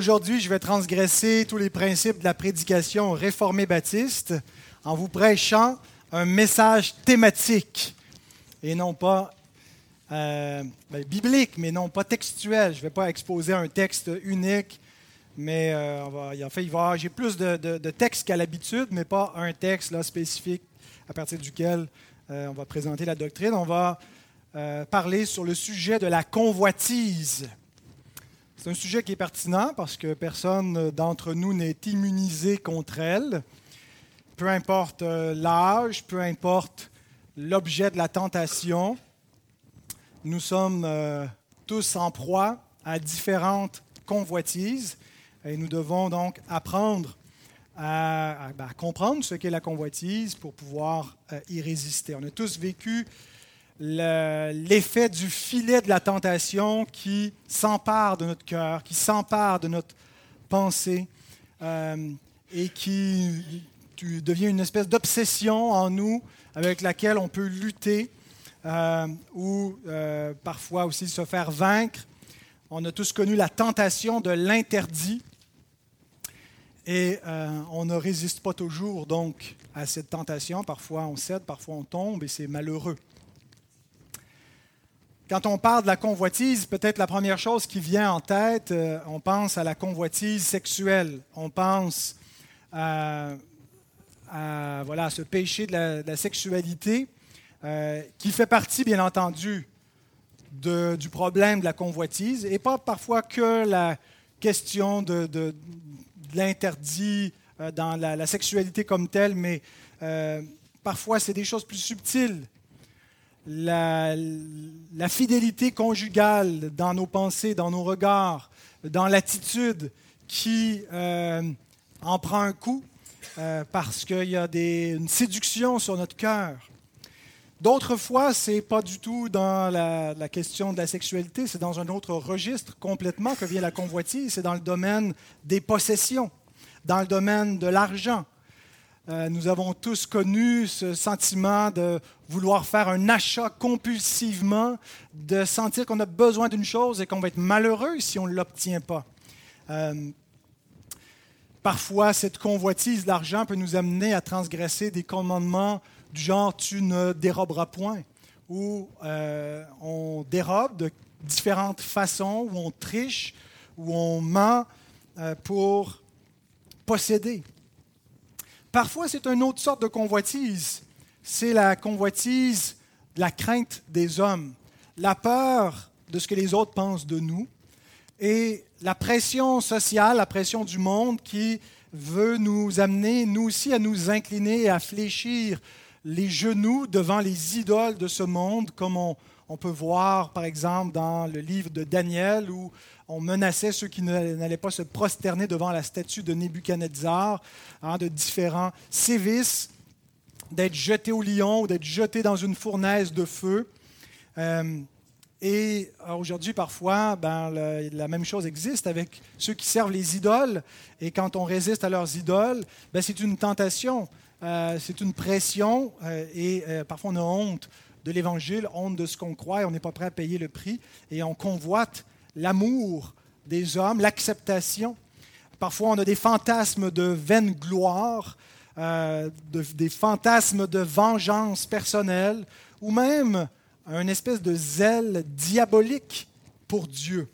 Aujourd'hui, je vais transgresser tous les principes de la prédication réformée baptiste en vous prêchant un message thématique et non pas euh, ben, biblique, mais non pas textuel. Je ne vais pas exposer un texte unique, mais euh, va, en fait, il va, j'ai plus de, textes qu'à l'habitude, mais pas un texte spécifique à partir duquel euh, on va présenter la doctrine. On va parler sur le sujet de la convoitise. C'est un sujet qui est pertinent parce que personne d'entre nous n'est immunisé contre elle. Peu importe l'âge, peu importe l'objet de la tentation, nous sommes euh, tous en proie à différentes convoitises et nous devons donc apprendre à, ben, comprendre ce qu'est la convoitise pour pouvoir euh, y résister. On a tous vécu l'effet du filet de la tentation qui s'empare de notre cœur, qui s'empare de notre pensée euh, et qui devient une espèce d'obsession en nous avec laquelle on peut lutter euh, ou euh, parfois aussi se faire vaincre. On a tous connu la tentation de l'interdit et on ne résiste pas toujours donc à cette tentation. Parfois on cède, parfois on tombe et c'est malheureux. Quand on parle de la convoitise, peut-être la première chose qui vient en tête, on pense à la convoitise sexuelle. On pense à, voilà, ce péché de la sexualité euh, qui fait partie, bien entendu, du problème de la convoitise, et pas parfois que la question de, l'interdit euh, dans la, sexualité comme telle, mais euh, parfois c'est des choses plus subtiles. La, fidélité conjugale dans nos pensées, dans nos regards, dans l'attitude qui en prend un coup parce qu'il y a des, une séduction sur notre cœur. D'autres fois, ce n'est pas du tout dans la, question de la sexualité, c'est dans un autre registre complètement que vient la convoitise, c'est dans le domaine des possessions, dans le domaine de l'argent. Euh, nous avons tous connu ce sentiment de vouloir faire un achat compulsivement, de sentir qu'on a besoin d'une chose et qu'on va être malheureux si on ne l'obtient pas. Euh, parfois, cette convoitise l'argent peut nous amener à transgresser des commandements du genre tu ne déroberas point, où euh, on dérobe de différentes façons, où on triche, où on ment pour posséder. Parfois, c'est une autre sorte de convoitise. C'est la convoitise de la crainte des hommes, la peur de ce que les autres pensent de nous et la pression sociale, la pression du monde qui veut nous amener, nous aussi, à nous incliner et à fléchir les genoux devant les idoles de ce monde, comme on, peut voir par exemple dans le livre de Daniel, où on menaçait ceux qui n'allaient pas se prosterner devant la statue de Nebuchadnezzar, hein, de différents sévices, d'être jetés au lion ou d'être jetés dans une fournaise de feu. Euh, et aujourd'hui, parfois, ben, la même chose existe avec ceux qui servent les idoles. Et quand on résiste à leurs idoles, ben, c'est une tentation. Euh, c'est une pression euh, et euh, parfois on a honte de l'Évangile, honte de ce qu'on croit et on n'est pas prêt à payer le prix et on convoite l'amour des hommes, l'acceptation. Parfois on a des fantasmes de vaine gloire, des fantasmes de vengeance personnelle ou même une espèce de zèle diabolique pour Dieu.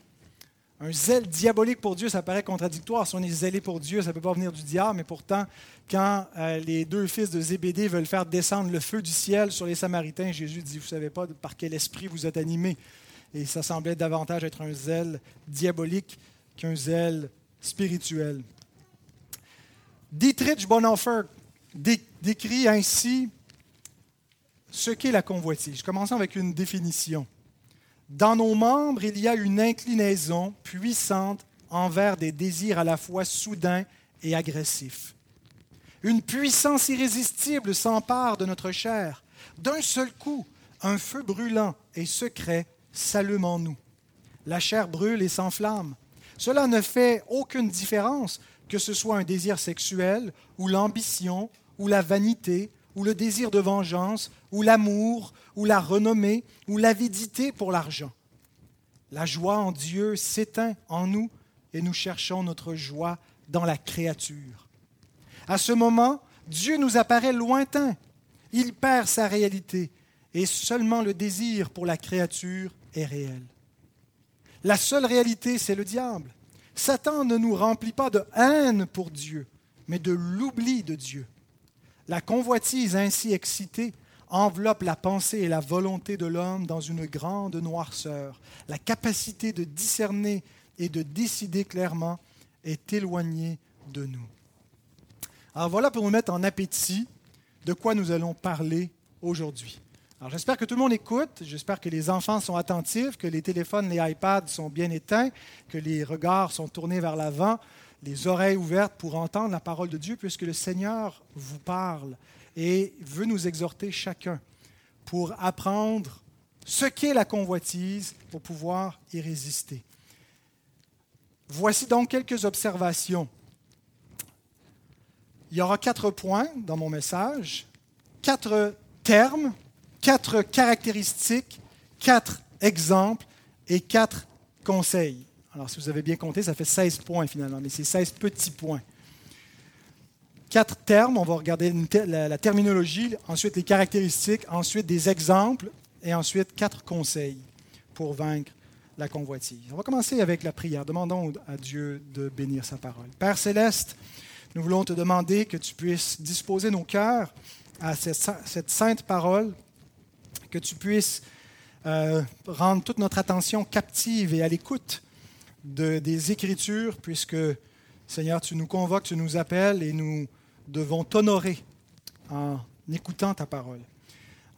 Un zèle diabolique pour Dieu, ça paraît contradictoire. Si on est zélé pour Dieu, ça ne peut pas venir du diable, mais pourtant, quand euh, les deux fils de Zébédée veulent faire descendre le feu du ciel sur les Samaritains, Jésus dit, vous ne savez pas par quel esprit vous êtes animés. Et ça semblait davantage être un zèle diabolique qu'un zèle spirituel. Dietrich Bonhoeffer décrit ainsi ce qu'est la convoitise. Commençons avec une définition. Dans nos membres, il y a une inclinaison puissante envers des désirs à la fois soudains et agressifs. Une puissance irrésistible s'empare de notre chair. D'un seul coup, un feu brûlant et secret s'allume en nous. La chair brûle et s'enflamme. Cela ne fait aucune différence que ce soit un désir sexuel ou l'ambition ou la vanité ou le désir de vengeance, ou l'amour, ou la renommée, ou l'avidité pour l'argent. La joie en Dieu s'éteint en nous et nous cherchons notre joie dans la créature. À ce moment, Dieu nous apparaît lointain. Il perd sa réalité et seulement le désir pour la créature est réel. La seule réalité, c'est le diable. Satan ne nous remplit pas de haine pour Dieu, mais de l'oubli de Dieu. La convoitise ainsi excitée enveloppe la pensée et la volonté de l'homme dans une grande noirceur. La capacité de discerner et de décider clairement est éloignée de nous. Alors voilà pour nous mettre en appétit de quoi nous allons parler aujourd'hui. Alors j'espère que tout le monde écoute, j'espère que les enfants sont attentifs, que les téléphones, les iPads sont bien éteints, que les regards sont tournés vers l'avant, les oreilles ouvertes pour entendre la parole de Dieu, puisque le Seigneur vous parle et veut nous exhorter chacun pour apprendre ce qu'est la convoitise pour pouvoir y résister. Voici donc quelques observations. Il y aura quatre points dans mon message, quatre termes, quatre caractéristiques, quatre exemples et quatre conseils. Alors, si vous avez bien compté, ça fait 16 points finalement, mais c'est 16 petits points quatre termes. On va regarder la, terminologie, ensuite les caractéristiques, ensuite des exemples et ensuite quatre conseils pour vaincre la convoitise. On va commencer avec la prière. Demandons à Dieu de bénir sa parole. Père céleste, nous voulons te demander que tu puisses disposer nos cœurs à cette, sainte parole, que tu puisses euh, rendre toute notre attention captive et à l'écoute de, des Écritures, puisque, Seigneur, tu nous convoques, tu nous appelles et nous devons t'honorer en écoutant ta parole.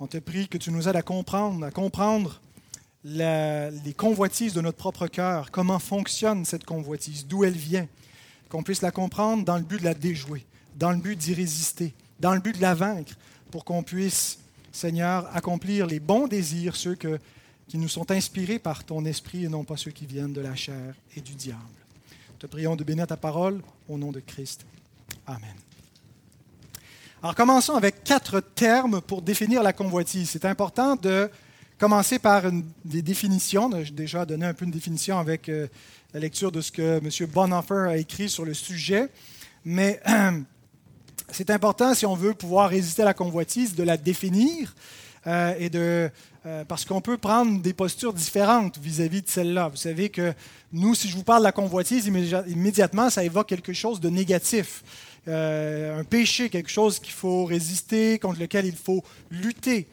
On te prie que tu nous aides à comprendre, à comprendre les convoitises de notre propre cœur, comment fonctionne cette convoitise, d'où elle vient, qu'on puisse la comprendre dans le but de la déjouer, dans le but d'y résister, dans le but de la vaincre, pour qu'on puisse, Seigneur, accomplir les bons désirs, ceux qui nous sont inspirés par ton esprit et non pas ceux qui viennent de la chair et du diable. Te prions de bénir ta parole au nom de Christ. Amen. Alors commençons avec quatre termes pour définir la convoitise. C'est important de commencer par des définitions. J'ai déjà donné un peu une définition avec euh, la lecture de ce que M. Bonhoeffer a écrit sur le sujet. Mais c'est important, si on veut pouvoir résister à la convoitise, de la définir. Euh, et de, euh, parce qu'on peut prendre des postures différentes vis-à-vis de celle-là. Vous savez que nous, si je vous parle de la convoitise, immédiatement, ça évoque quelque chose de négatif. Euh, un péché, quelque chose qu'il faut résister, contre lequel il faut lutter.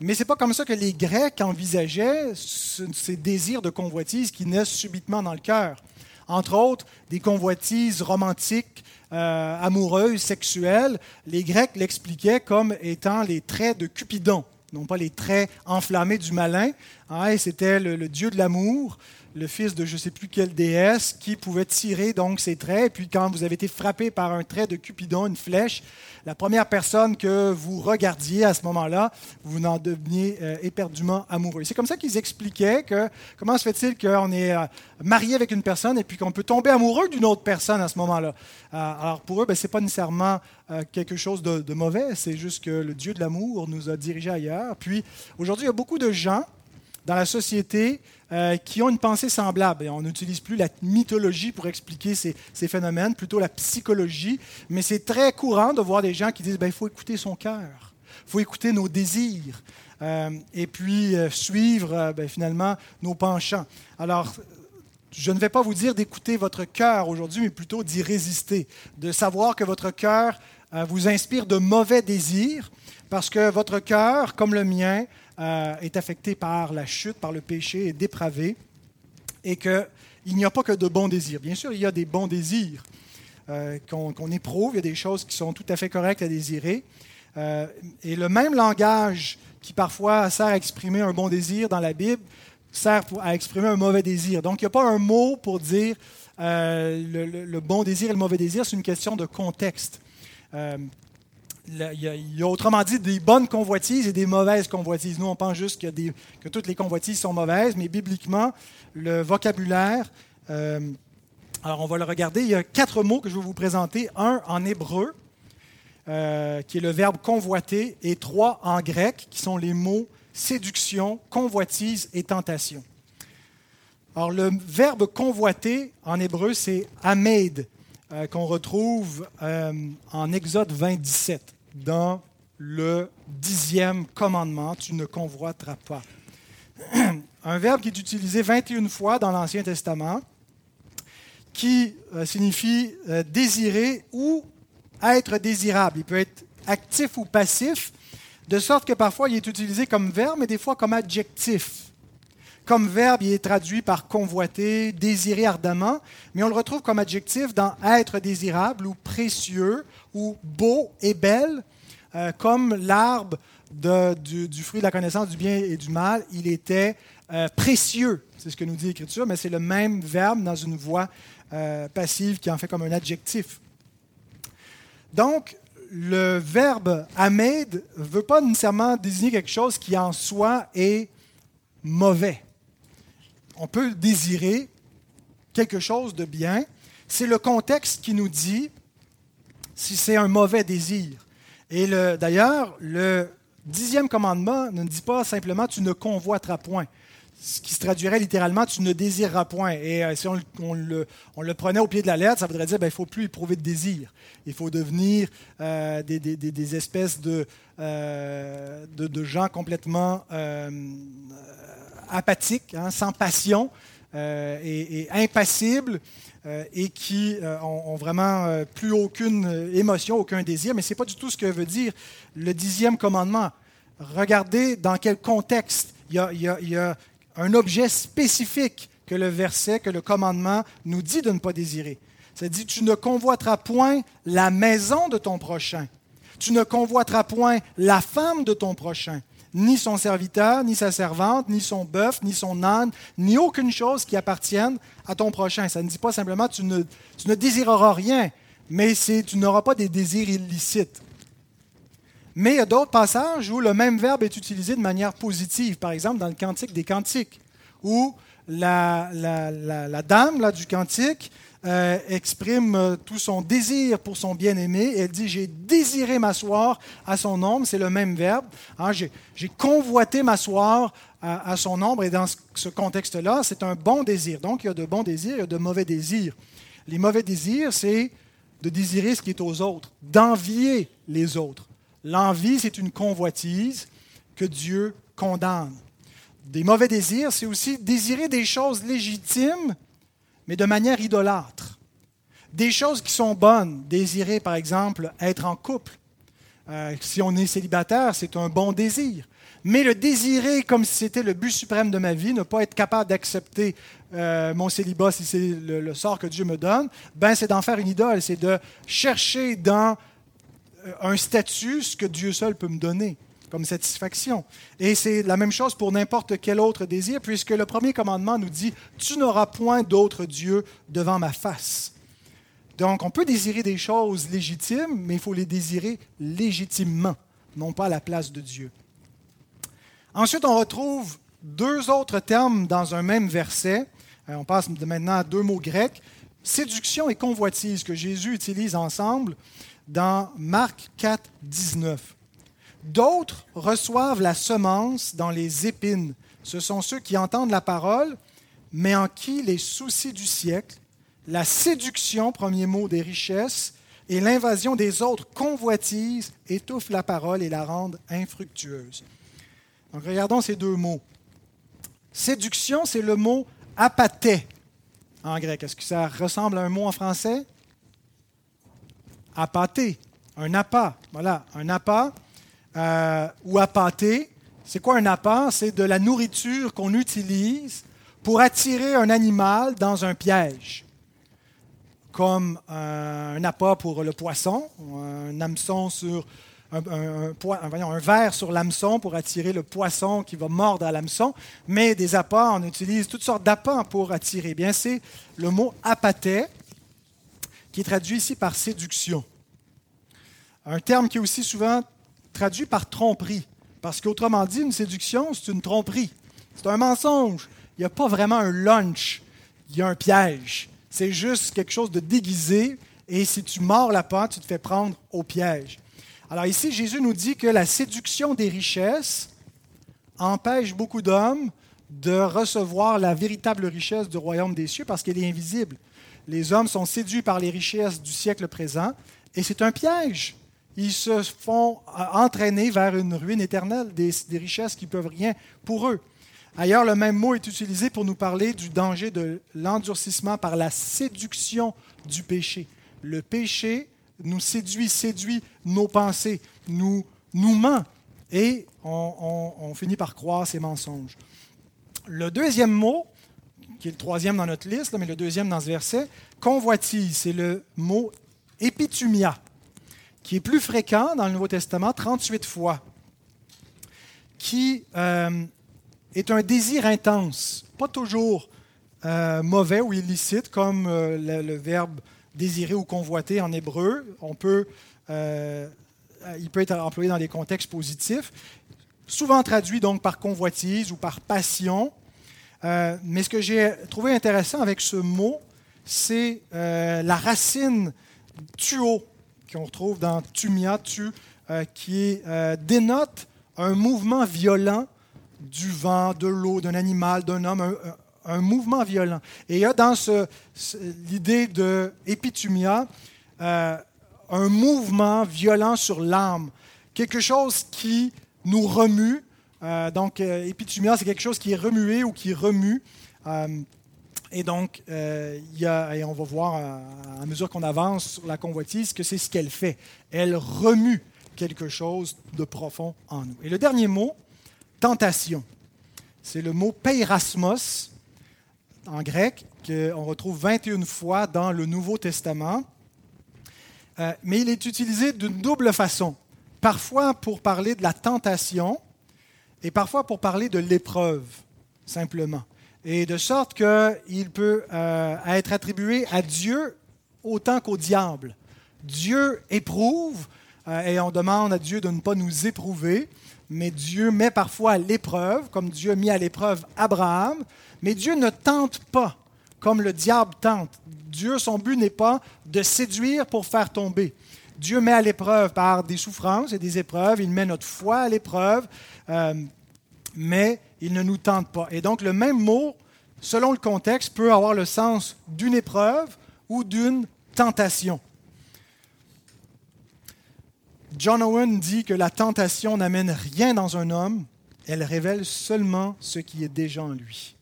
Mais ce n'est pas comme ça que les Grecs envisageaient ces désirs de convoitise qui naissent subitement dans le cœur. Entre autres, des convoitises romantiques, euh, amoureuses, sexuelles. Les Grecs l'expliquaient comme étant les traits de Cupidon, non pas les traits enflammés du malin. Hein, C'était le, dieu de l'amour le fils de je ne sais plus quelle déesse, qui pouvait tirer donc ses traits. Et puis quand vous avez été frappé par un trait de Cupidon, une flèche, la première personne que vous regardiez à ce moment-là, vous en deveniez euh, éperdument amoureux. C'est comme ça qu'ils expliquaient que comment se fait-il qu'on est euh, marié avec une personne et puis qu'on peut tomber amoureux d'une autre personne à ce moment-là? Euh, alors pour eux, ben, ce n'est pas nécessairement quelque chose de, de mauvais, c'est juste que le Dieu de l'amour nous a dirigés ailleurs. Puis aujourd'hui, il y a beaucoup de gens dans la société euh, qui ont une pensée semblable. Et on n'utilise plus la mythologie pour expliquer ces, phénomènes, plutôt la psychologie. Mais c'est très courant de voir des gens qui disent ben, il faut écouter son cœur, il faut écouter nos désirs, euh, et puis euh, suivre ben, finalement nos penchants. Alors, je ne vais pas vous dire d'écouter votre cœur aujourd'hui, mais plutôt d'y résister, de savoir que votre cœur vous inspire de mauvais désirs, parce que votre cœur, comme le mien, euh, est affecté par la chute, par le péché, est dépravé, et qu'il n'y a pas que de bons désirs. Bien sûr, il y a des bons désirs euh, qu'on éprouve, il y a des choses qui sont tout à fait correctes à désirer. Euh, et le même langage qui parfois sert à exprimer un bon désir dans la Bible sert à exprimer un mauvais désir. Donc, il n'y a pas un mot pour dire le, le, bon désir et le mauvais désir, c'est une question de contexte il y, a, autrement dit des bonnes convoitises et des mauvaises convoitises. Nous, on pense juste que toutes les convoitises sont mauvaises, mais bibliquement, le vocabulaire, euh, alors on va le regarder, il y a quatre mots que je vais vous présenter. Un en hébreu, euh, qui est le verbe convoiter, et trois en grec, qui sont les mots séduction, convoitise et tentation. Alors, le verbe convoiter en hébreu, c'est amed, euh, qu'on retrouve euh, en Exode 27, dans le dixième commandement, tu ne convoiteras pas. Un verbe qui est utilisé 21 fois dans l'Ancien Testament, qui euh, signifie désirer ou être désirable. Il peut être actif ou passif, de sorte que parfois il est utilisé comme verbe, mais des fois comme adjectif. Comme verbe, il est traduit par convoiter, désirer ardemment, mais on le retrouve comme adjectif dans être désirable ou précieux ou beau et belle, euh, comme l'arbre du, fruit de la connaissance du bien et du mal, il était euh, précieux. C'est ce que nous dit l'Écriture, mais c'est le même verbe dans une voix euh, passive qui en fait comme un adjectif. Donc, le verbe amed ne veut pas nécessairement désigner quelque chose qui en soi est mauvais. On peut désirer quelque chose de bien. C'est le contexte qui nous dit si c'est un mauvais désir. Et d'ailleurs, le dixième commandement ne dit pas simplement tu ne convoiteras point ce qui se traduirait littéralement tu ne désireras point. Et euh, si on, le, prenait au pied de la lettre, ça voudrait dire ben, ne faut plus éprouver de désir. Il faut devenir euh, des, espèces euh, de, de, gens complètement apathiques, hein, sans passion et, impassibles. et qui ont, vraiment plus aucune émotion, aucun désir, mais ce n'est pas du tout ce que veut dire le dixième commandement. Regardez dans quel contexte il y a un objet spécifique que le verset, que le commandement nous dit de ne pas désirer. Ça dit, tu ne convoiteras point la maison de ton prochain. Tu ne convoiteras point la femme de ton prochain, ni son serviteur, ni sa servante, ni son bœuf, ni son âne, ni aucune chose qui appartienne à ton prochain. Ça ne dit pas simplement tu ne, désireras rien, mais tu n'auras pas des désirs illicites. Mais il y a d'autres passages où le même verbe est utilisé de manière positive, par exemple dans le Cantique des Cantiques, où la, dame là, du Cantique euh, exprime euh, tout son désir pour son bien-aimé. Elle dit J'ai désiré m'asseoir à son ombre. C'est le même verbe. Hein, j'ai, convoité m'asseoir à, à, son ombre. Et dans ce contexte-là, c'est un bon désir. Donc, il y a de bons désirs, il y a de mauvais désirs. Les mauvais désirs, c'est de désirer ce qui est aux autres, d'envier les autres. L'envie, c'est une convoitise que Dieu condamne. Des mauvais désirs, c'est aussi désirer des choses légitimes, mais de manière idolâtre. Des choses qui sont bonnes, désirer par exemple être en couple. Euh, si on est célibataire, c'est un bon désir. Mais le désirer comme si c'était le but suprême de ma vie, ne pas être capable d'accepter euh, mon célibat si c'est le, le, sort que Dieu me donne, ben c'est d'en faire une idole, c'est de chercher dans euh, un statut, ce que Dieu seul peut me donner comme satisfaction. Et c'est la même chose pour n'importe quel autre désir, puisque le premier commandement nous dit, Tu n'auras point d'autre Dieu devant ma face. Donc on peut désirer des choses légitimes, mais il faut les désirer légitimement, non pas à la place de Dieu. Ensuite, on retrouve deux autres termes dans un même verset. Euh, on passe maintenant à deux mots grecs. Séduction et convoitise que Jésus utilise ensemble dans Marc 4, 19. D'autres reçoivent la semence dans les épines. Ce sont ceux qui entendent la parole, mais en qui les soucis du siècle, la séduction, premier mot des richesses, et l'invasion des autres convoitises étouffent la parole et la rendent infructueuse. Donc regardons ces deux mots. Séduction, c'est le mot apathé en grec. Est-ce que ça ressemble à un mot en français? Apâté, un appât. Voilà, un appât euh, ou apâté. C'est quoi un appât? C'est de la nourriture qu'on utilise pour attirer un animal dans un piège, comme un appât pour le poisson, un hameçon sur un, un, verre sur l'hameçon pour attirer le poisson qui va mordre à l'hameçon, mais des appâts, on utilise toutes sortes d'appâts pour attirer. Bien, c'est le mot apathet qui est traduit ici par séduction. Un terme qui est aussi souvent traduit par tromperie, parce qu'autrement dit, une séduction, c'est une tromperie. C'est un mensonge. Il n'y a pas vraiment un lunch, il y a un piège. C'est juste quelque chose de déguisé, et si tu mords la pâte, tu te fais prendre au piège. Alors ici, Jésus nous dit que la séduction des richesses empêche beaucoup d'hommes de recevoir la véritable richesse du royaume des cieux parce qu'elle est invisible. Les hommes sont séduits par les richesses du siècle présent et c'est un piège. Ils se font entraîner vers une ruine éternelle, des, richesses qui peuvent rien pour eux. Ailleurs, le même mot est utilisé pour nous parler du danger de l'endurcissement par la séduction du péché. Le péché nous séduit, séduit nos pensées, nous, nous ment et on, finit par croire ces mensonges. Le deuxième mot, qui est le troisième dans notre liste, mais le deuxième dans ce verset, convoitise, c'est le mot épitumia, qui est plus fréquent dans le Nouveau Testament, 38 fois, qui euh, est un désir intense, pas toujours euh, mauvais ou illicite, comme euh, le, verbe désirer ou convoiter en hébreu. On il peut être employé dans des contextes positifs, souvent traduit donc par convoitise ou par passion. mais ce que j'ai trouvé intéressant avec ce mot, c'est la racine tuo, qu'on retrouve dans tumia, tu, euh, qui euh, dénote un mouvement violent du vent, de l'eau, d'un animal, d'un homme, un, mouvement violent. Et il y a dans ce, l'idée de épitumia euh, un mouvement violent sur l'âme, quelque chose qui nous remue. donc, épitumia, c'est quelque chose qui est remué ou qui remue. Et donc, euh, il y a, et on va voir à, mesure qu'on avance sur la convoitise que c'est ce qu'elle fait. Elle remue quelque chose de profond en nous. Et le dernier mot, tentation, c'est le mot peirasmos en grec, qu'on retrouve 21 fois dans le Nouveau Testament. Euh, mais il est utilisé d'une double façon. Parfois pour parler de la tentation et parfois pour parler de l'épreuve, simplement et de sorte qu'il peut euh, être attribué à Dieu autant qu'au diable. Dieu éprouve, euh, et on demande à Dieu de ne pas nous éprouver, mais Dieu met parfois à l'épreuve, comme Dieu a mis à l'épreuve Abraham, mais Dieu ne tente pas comme le diable tente. Dieu, son but n'est pas de séduire pour faire tomber. Dieu met à l'épreuve par des souffrances et des épreuves, il met notre foi à l'épreuve, euh, mais il ne nous tente pas. Et donc le même mot, selon le contexte, peut avoir le sens d'une épreuve ou d'une tentation. John Owen dit que la tentation n'amène rien dans un homme, elle révèle seulement ce qui est déjà en lui.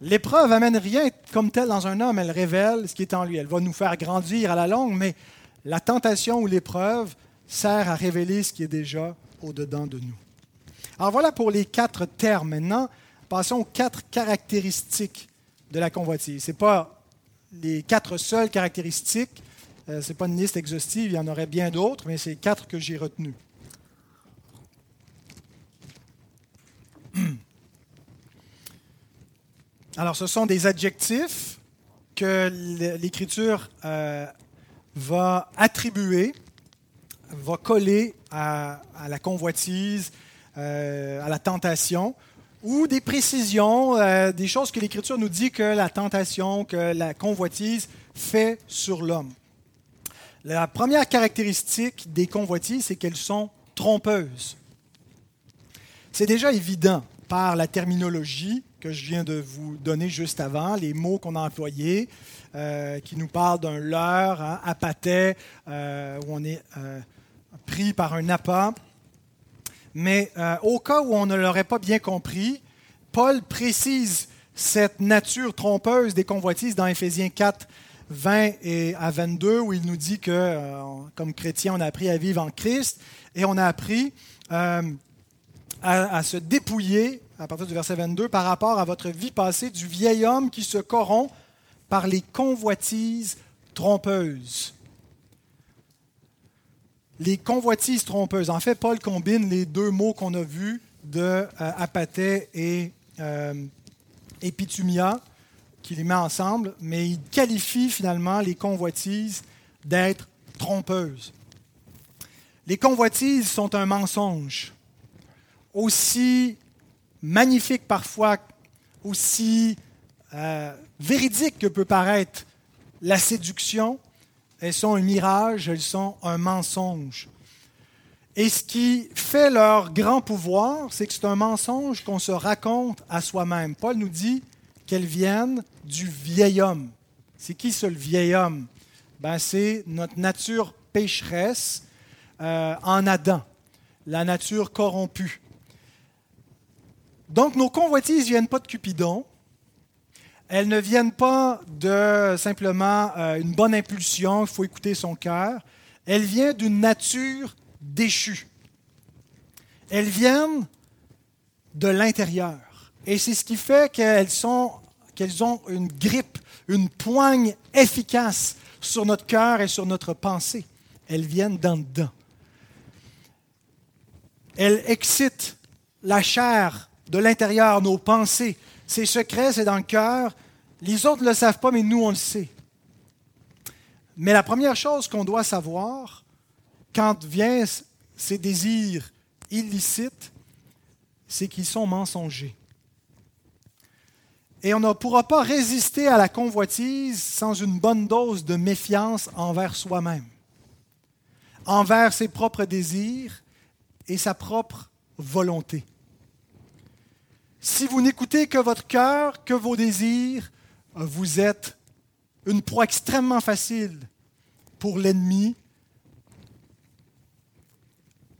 L'épreuve amène rien comme tel dans un homme, elle révèle ce qui est en lui. Elle va nous faire grandir à la longue, mais la tentation ou l'épreuve sert à révéler ce qui est déjà au-dedans de nous. Alors voilà pour les quatre termes. Maintenant, passons aux quatre caractéristiques de la convoitise. Ce n'est pas les quatre seules caractéristiques, euh, ce n'est pas une liste exhaustive, il y en aurait bien d'autres, mais c'est quatre que j'ai retenues. Alors, ce sont des adjectifs que l'Écriture euh, va attribuer, va coller à la convoitise, euh, à la tentation, ou des précisions, euh, des choses que l'Écriture nous dit que la tentation, que la convoitise fait sur l'homme. La première caractéristique des convoitises, c'est qu'elles sont trompeuses. C'est déjà évident par la terminologie que je viens de vous donner juste avant, les mots qu'on a employés, euh, qui nous parlent d'un leurre, hein, apathé, où on est pris par un appât. Mais euh, au cas où on ne l'aurait pas bien compris, Paul précise cette nature trompeuse des convoitises dans Éphésiens 4, 20 et à 22, où il nous dit que, euh, comme chrétien, on a appris à vivre en Christ et on a appris euh, à, se dépouiller, à partir du verset 22, par rapport à votre vie passée du vieil homme qui se corrompt par les convoitises trompeuses les convoitises trompeuses. En fait, Paul combine les deux mots qu'on a vus de euh, et euh, épitumia, qui les met ensemble, mais il qualifie finalement les convoitises d'être trompeuses. Les convoitises sont un mensonge, aussi magnifique parfois, aussi euh, véridique que peut paraître la séduction, elles sont un mirage, elles sont un mensonge. Et ce qui fait leur grand pouvoir, c'est que c'est un mensonge qu'on se raconte à soi-même. Paul nous dit qu'elles viennent du vieil homme. C'est qui ce vieil homme? Ben, C'est notre nature pécheresse euh, en Adam, la nature corrompue. Donc nos convoitises ne viennent pas de Cupidon, elles ne viennent pas de simplement euh, une bonne impulsion, il faut écouter son cœur. Elles viennent d'une nature déchue. Elles viennent de l'intérieur. Et c'est ce qui fait qu'elles, ont une grippe, une poigne efficace sur notre cœur et sur notre pensée. Elles viennent d'en dedans. Elles excitent la chair de l'intérieur, nos pensées, c'est secret, c'est dans le cœur. Les autres ne le savent pas, mais nous, on le sait. Mais la première chose qu'on doit savoir, quand viennent ces désirs illicites, c'est qu'ils sont mensongers. Et on ne pourra pas résister à la convoitise sans une bonne dose de méfiance envers soi-même, envers ses propres désirs et sa propre volonté. Si vous n'écoutez que votre cœur, que vos désirs, vous êtes une proie extrêmement facile pour l'ennemi.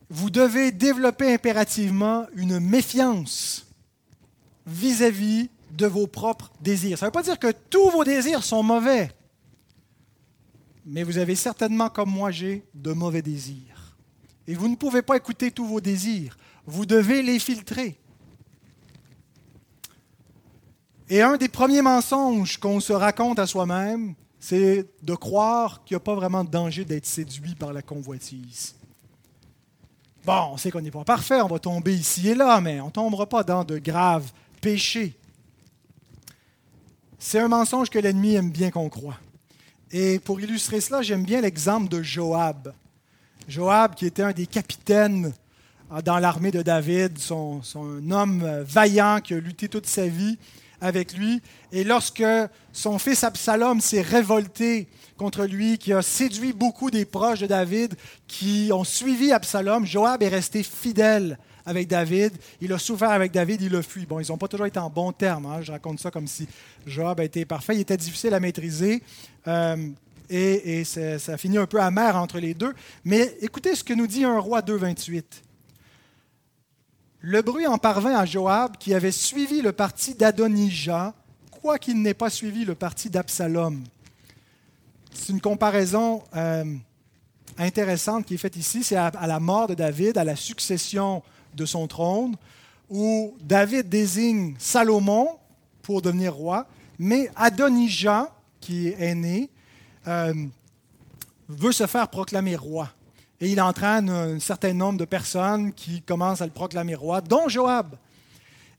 Vous devez développer impérativement une méfiance vis-à-vis de vos propres désirs. Ça ne veut pas dire que tous vos désirs sont mauvais, mais vous avez certainement, comme moi j'ai, de mauvais désirs. Et vous ne pouvez pas écouter tous vos désirs. Vous devez les filtrer. Et un des premiers mensonges qu'on se raconte à soi-même, c'est de croire qu'il n'y a pas vraiment de danger d'être séduit par la convoitise. Bon, on sait qu'on n'est pas parfait, on va tomber ici et là, mais on ne tombera pas dans de graves péchés. C'est un mensonge que l'ennemi aime bien qu'on croit. Et pour illustrer cela, j'aime bien l'exemple de Joab. Joab, qui était un des capitaines dans l'armée de David, son, son homme vaillant qui a lutté toute sa vie avec lui. Et lorsque son fils Absalom s'est révolté contre lui, qui a séduit beaucoup des proches de David, qui ont suivi Absalom, Joab est resté fidèle avec David. Il a souffert avec David, il a fui. Bon, ils n'ont pas toujours été en bons termes. Hein. Je raconte ça comme si Joab été parfait. Il était difficile à maîtriser. Euh, et, ça, ça finit un peu amer entre les deux. Mais écoutez ce que nous dit un roi 2, 28. Le bruit en parvint à Joab, qui avait suivi le parti d'Adonijah, quoiqu'il n'ait pas suivi le parti d'Absalom. C'est une comparaison euh, intéressante qui est faite ici. C'est à, la mort de David, à la succession de son trône, où David désigne Salomon pour devenir roi, mais Adonijah, qui est aîné, euh, veut se faire proclamer roi. Et il entraîne un certain nombre de personnes qui commencent à le proclamer roi, dont Joab.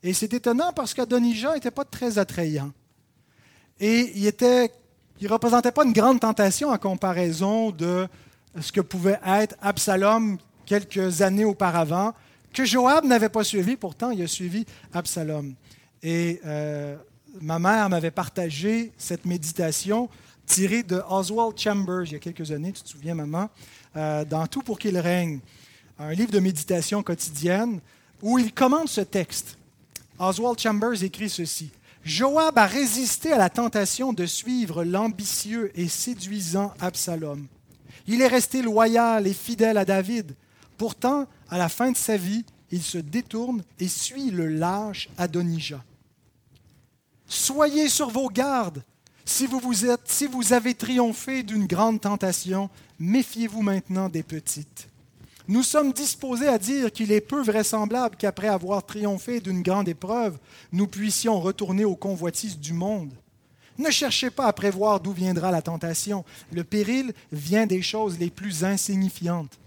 Et c'est étonnant parce qu'Adonijah n'était pas très attrayant. Et il ne il représentait pas une grande tentation en comparaison de ce que pouvait être Absalom quelques années auparavant, que Joab n'avait pas suivi, pourtant il a suivi Absalom. Et euh, ma mère m'avait partagé cette méditation tirée de Oswald Chambers il y a quelques années, tu te souviens, maman, euh, dans Tout pour qu'il règne, un livre de méditation quotidienne, où il commente ce texte. Oswald Chambers écrit ceci. Joab a résisté à la tentation de suivre l'ambitieux et séduisant Absalom. Il est resté loyal et fidèle à David. Pourtant, à la fin de sa vie, il se détourne et suit le lâche Adonijah. Soyez sur vos gardes. Si vous, avez triomphé d'une grande tentation, méfiez-vous maintenant des petites. Nous sommes disposés à dire qu'il est peu vraisemblable qu'après avoir triomphé d'une grande épreuve, nous puissions retourner aux convoitises du monde. Ne cherchez pas à prévoir d'où viendra la tentation. Le péril vient des choses les plus insignifiantes.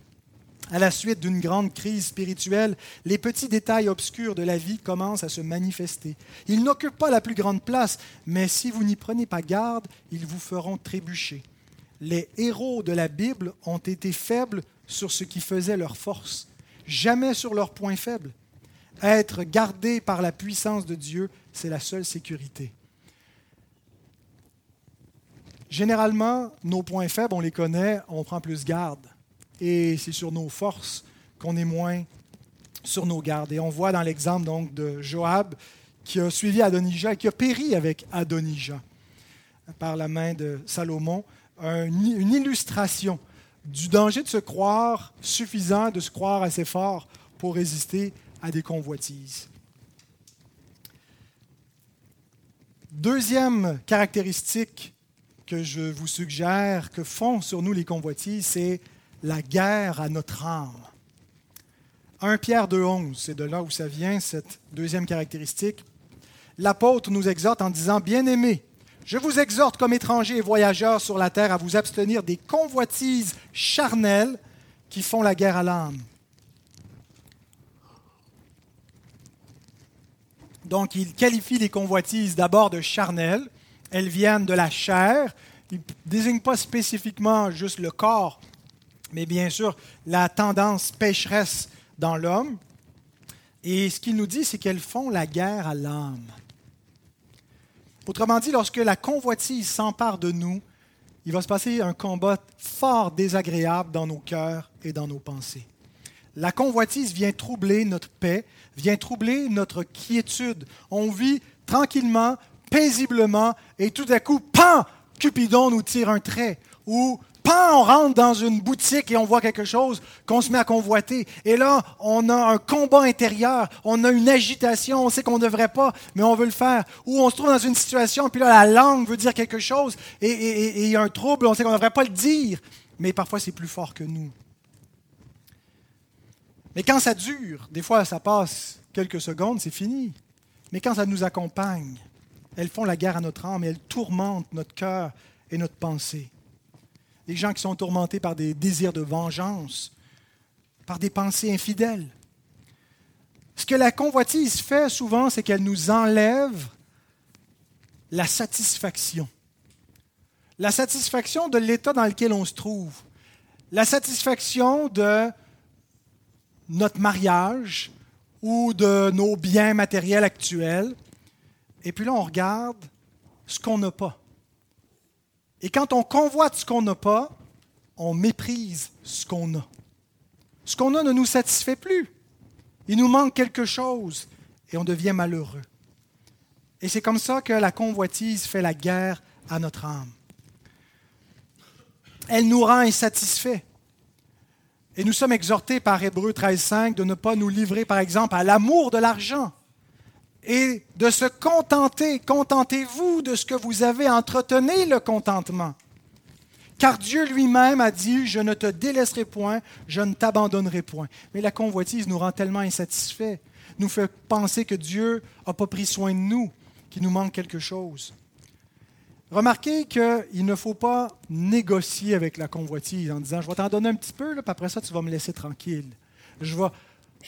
À la suite d'une grande crise spirituelle, les petits détails obscurs de la vie commencent à se manifester. Ils n'occupent pas la plus grande place, mais si vous n'y prenez pas garde, ils vous feront trébucher les héros de la Bible ont été faibles sur ce qui faisait leur force, jamais sur leurs points faibles. Être gardé par la puissance de Dieu, c'est la seule sécurité. Généralement, nos points faibles, on les connaît, on prend plus garde. Et c'est sur nos forces qu'on est moins sur nos gardes. Et on voit dans l'exemple donc de Joab qui a suivi Adonijah et qui a péri avec Adonijah par la main de Salomon, une illustration du danger de se croire suffisant, de se croire assez fort pour résister à des convoitises. Deuxième caractéristique que je vous suggère que font sur nous les convoitises, c'est la guerre à notre âme. 1 Pierre 2.11, c'est de là où ça vient, cette deuxième caractéristique. L'apôtre nous exhorte en disant, Bien-aimés, je vous exhorte comme étrangers et voyageurs sur la terre à vous abstenir des convoitises charnelles qui font la guerre à l'âme. Donc, il qualifie les convoitises d'abord de charnelles. Elles viennent de la chair. Il ne désigne pas spécifiquement juste le corps, mais bien sûr la tendance pécheresse dans l'homme. Et ce qu'il nous dit, c'est qu'elles font la guerre à l'âme. Autrement dit, lorsque la convoitise s'empare de nous, il va se passer un combat fort désagréable dans nos cœurs et dans nos pensées. La convoitise vient troubler notre paix, vient troubler notre quiétude. On vit tranquillement, paisiblement, et tout à coup, pan, Cupidon nous tire un trait, ou pan, on rentre dans une boutique et on voit quelque chose qu'on se met à convoiter. Et là, on a un combat intérieur, on a une agitation, on sait qu'on ne devrait pas, mais on veut le faire. Ou on se trouve dans une situation, puis là, la langue veut dire quelque chose, et il y a un trouble, on sait qu'on ne devrait pas le dire, mais parfois c'est plus fort que nous. Mais quand ça dure, des fois ça passe quelques secondes, c'est fini. Mais quand ça nous accompagne, elles font la guerre à notre âme et elles tourmentent notre cœur et notre pensée des gens qui sont tourmentés par des désirs de vengeance, par des pensées infidèles. Ce que la convoitise fait souvent, c'est qu'elle nous enlève la satisfaction. La satisfaction de l'état dans lequel on se trouve. La satisfaction de notre mariage ou de nos biens matériels actuels. Et puis là, on regarde ce qu'on n'a pas. Et quand on convoite ce qu'on n'a pas, on méprise ce qu'on a. Ce qu'on a ne nous satisfait plus. Il nous manque quelque chose et on devient malheureux. Et c'est comme ça que la convoitise fait la guerre à notre âme. Elle nous rend insatisfaits. Et nous sommes exhortés par Hébreu 13.5 de ne pas nous livrer, par exemple, à l'amour de l'argent et de se contenter. Contentez-vous de ce que vous avez, entretenez le contentement. Car Dieu lui-même a dit, je ne te délaisserai point, je ne t'abandonnerai point. Mais la convoitise nous rend tellement insatisfaits, nous fait penser que Dieu n'a pas pris soin de nous, qu'il nous manque quelque chose. Remarquez qu'il ne faut pas négocier avec la convoitise en disant, je vais t'en donner un petit peu, puis après ça, tu vas me laisser tranquille. Je vais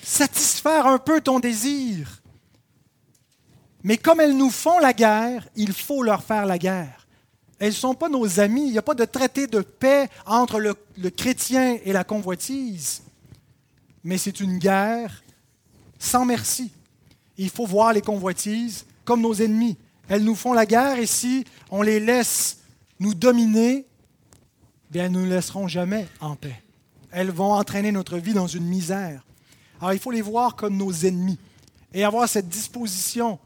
satisfaire un peu ton désir. Mais comme elles nous font la guerre, il faut leur faire la guerre. Elles ne sont pas nos amis. Il n'y a pas de traité de paix entre le, chrétien et la convoitise. Mais c'est une guerre sans merci. Il faut voir les convoitises comme nos ennemis. Elles nous font la guerre et si on les laisse nous dominer, bien, elles ne nous laisseront jamais en paix. Elles vont entraîner notre vie dans une misère. Alors il faut les voir comme nos ennemis et avoir cette disposition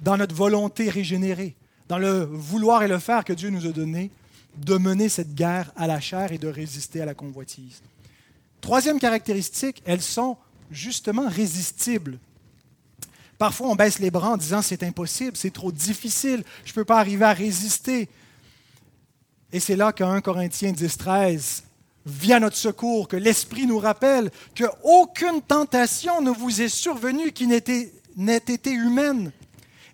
dans notre volonté régénérée, dans le vouloir et le faire que Dieu nous a donné, de mener cette guerre à la chair et de résister à la convoitise. Troisième caractéristique, elles sont justement résistibles. Parfois, on baisse les bras en disant c'est impossible, c'est trop difficile, je ne peux pas arriver à résister. Et c'est là qu'un Corinthiens 10, 13 vient notre secours, que l'Esprit nous rappelle qu'aucune tentation ne vous est survenue qui n'ait été humaine,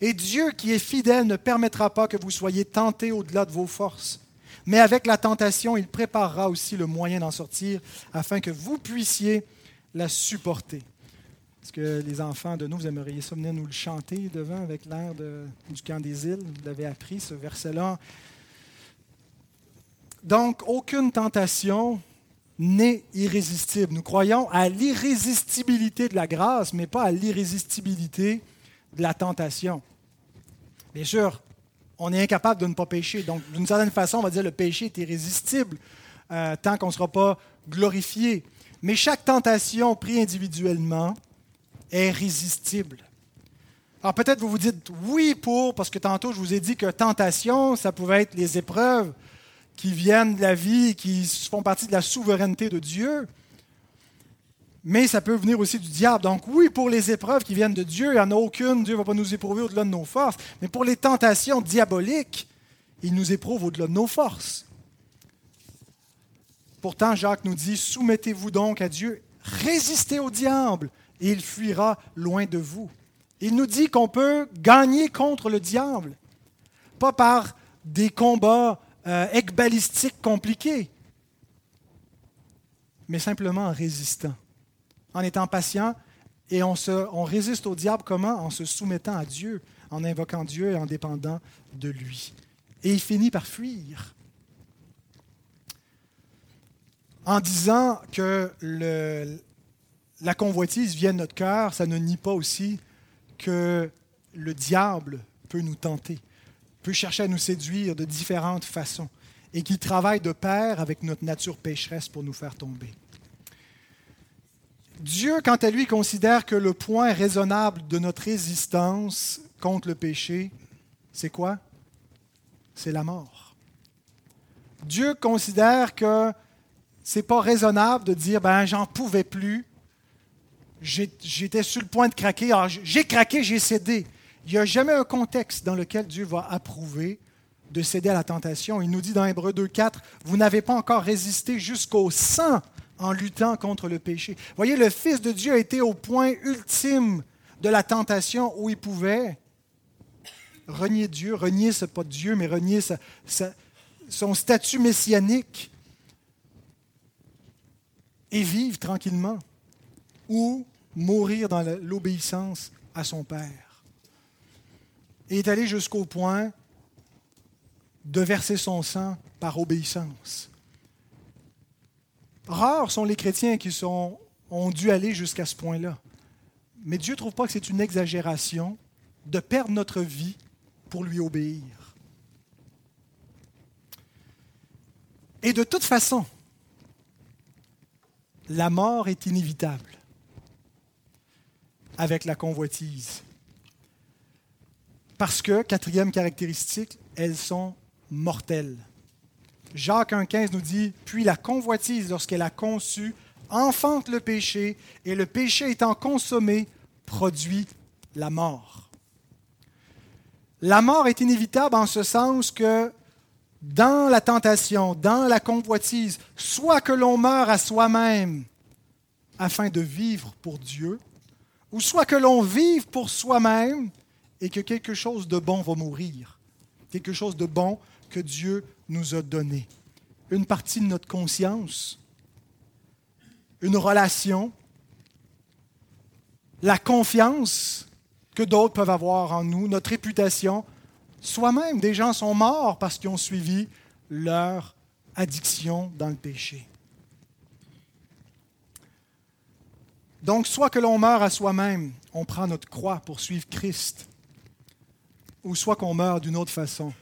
et Dieu qui est fidèle ne permettra pas que vous soyez tentés au-delà de vos forces. Mais avec la tentation, il préparera aussi le moyen d'en sortir afin que vous puissiez la supporter. Est-ce que les enfants de nous, vous aimeriez ça venir nous le chanter devant avec l'air du camp des îles? Vous l'avez appris, ce verset-là. Donc, aucune tentation n'est irrésistible. Nous croyons à l'irrésistibilité de la grâce, mais pas à l'irrésistibilité de la tentation. Bien sûr, on est incapable de ne pas pécher. Donc, d'une certaine façon, on va dire que le péché est irrésistible euh, tant qu'on ne sera pas glorifié. Mais chaque tentation prise individuellement est résistible. Alors peut-être vous vous dites oui pour, parce que tantôt je vous ai dit que tentation, ça pouvait être les épreuves qui viennent de la vie, qui font partie de la souveraineté de Dieu. Mais ça peut venir aussi du diable. Donc oui, pour les épreuves qui viennent de Dieu, il n'y en a aucune. Dieu ne va pas nous éprouver au-delà de nos forces. Mais pour les tentations diaboliques, il nous éprouve au-delà de nos forces. Pourtant, Jacques nous dit, soumettez-vous donc à Dieu, résistez au diable, et il fuira loin de vous. Il nous dit qu'on peut gagner contre le diable, pas par des combats euh, compliqués, mais simplement en résistant, en étant patient, et on, résiste au diable comment? En se soumettant à Dieu, en invoquant Dieu et en dépendant de lui. Et il finit par fuir en disant que la convoitise vient de notre cœur, ça ne nie pas aussi que le diable peut nous tenter, peut chercher à nous séduire de différentes façons et qu'il travaille de pair avec notre nature pécheresse pour nous faire tomber. Dieu, quant à lui, considère que le point raisonnable de notre résistance contre le péché, c'est quoi? C'est la mort. Dieu considère que c'est pas raisonnable de dire ben j'en pouvais plus, j'étais sur le point de craquer, j'ai craqué, j'ai cédé. Il n'y a jamais un contexte dans lequel Dieu va approuver de céder à la tentation. Il nous dit dans Hébreu 2.4, vous n'avez pas encore résisté jusqu'au sang en luttant contre le péché. Voyez, le Fils de Dieu a été au point ultime de la tentation où il pouvait renier Dieu, renier ce pas Dieu, mais renier son statut messianique et vivre tranquillement ou mourir dans l'obéissance à son Père. Et est allé jusqu'au point de verser son sang par obéissance. Rares sont les chrétiens qui ont dû aller jusqu'à ce point-là. Mais Dieu ne trouve pas que c'est une exagération de perdre notre vie pour lui obéir. Et de toute façon, la mort est inévitable avec la convoitise. Parce que, quatrième caractéristique, elles sont mortelles. Jacques 1,15 nous dit Puis la convoitise, lorsqu'elle a conçu, enfante le péché, et le péché étant consommé, produit la mort. La mort est inévitable en ce sens que dans la tentation, dans la convoitise, soit que l'on meure à soi-même afin de vivre pour Dieu, ou soit que l'on vive pour soi-même et que quelque chose de bon va mourir, quelque chose de bon que Dieu nous a donné. Une partie de notre conscience, une relation, la confiance que d'autres peuvent avoir en nous, notre réputation, Soi-même, des gens sont morts parce qu'ils ont suivi leur addiction dans le péché. Donc, soit que l'on meurt à soi-même, on prend notre croix pour suivre Christ, ou soit qu'on meurt d'une autre façon,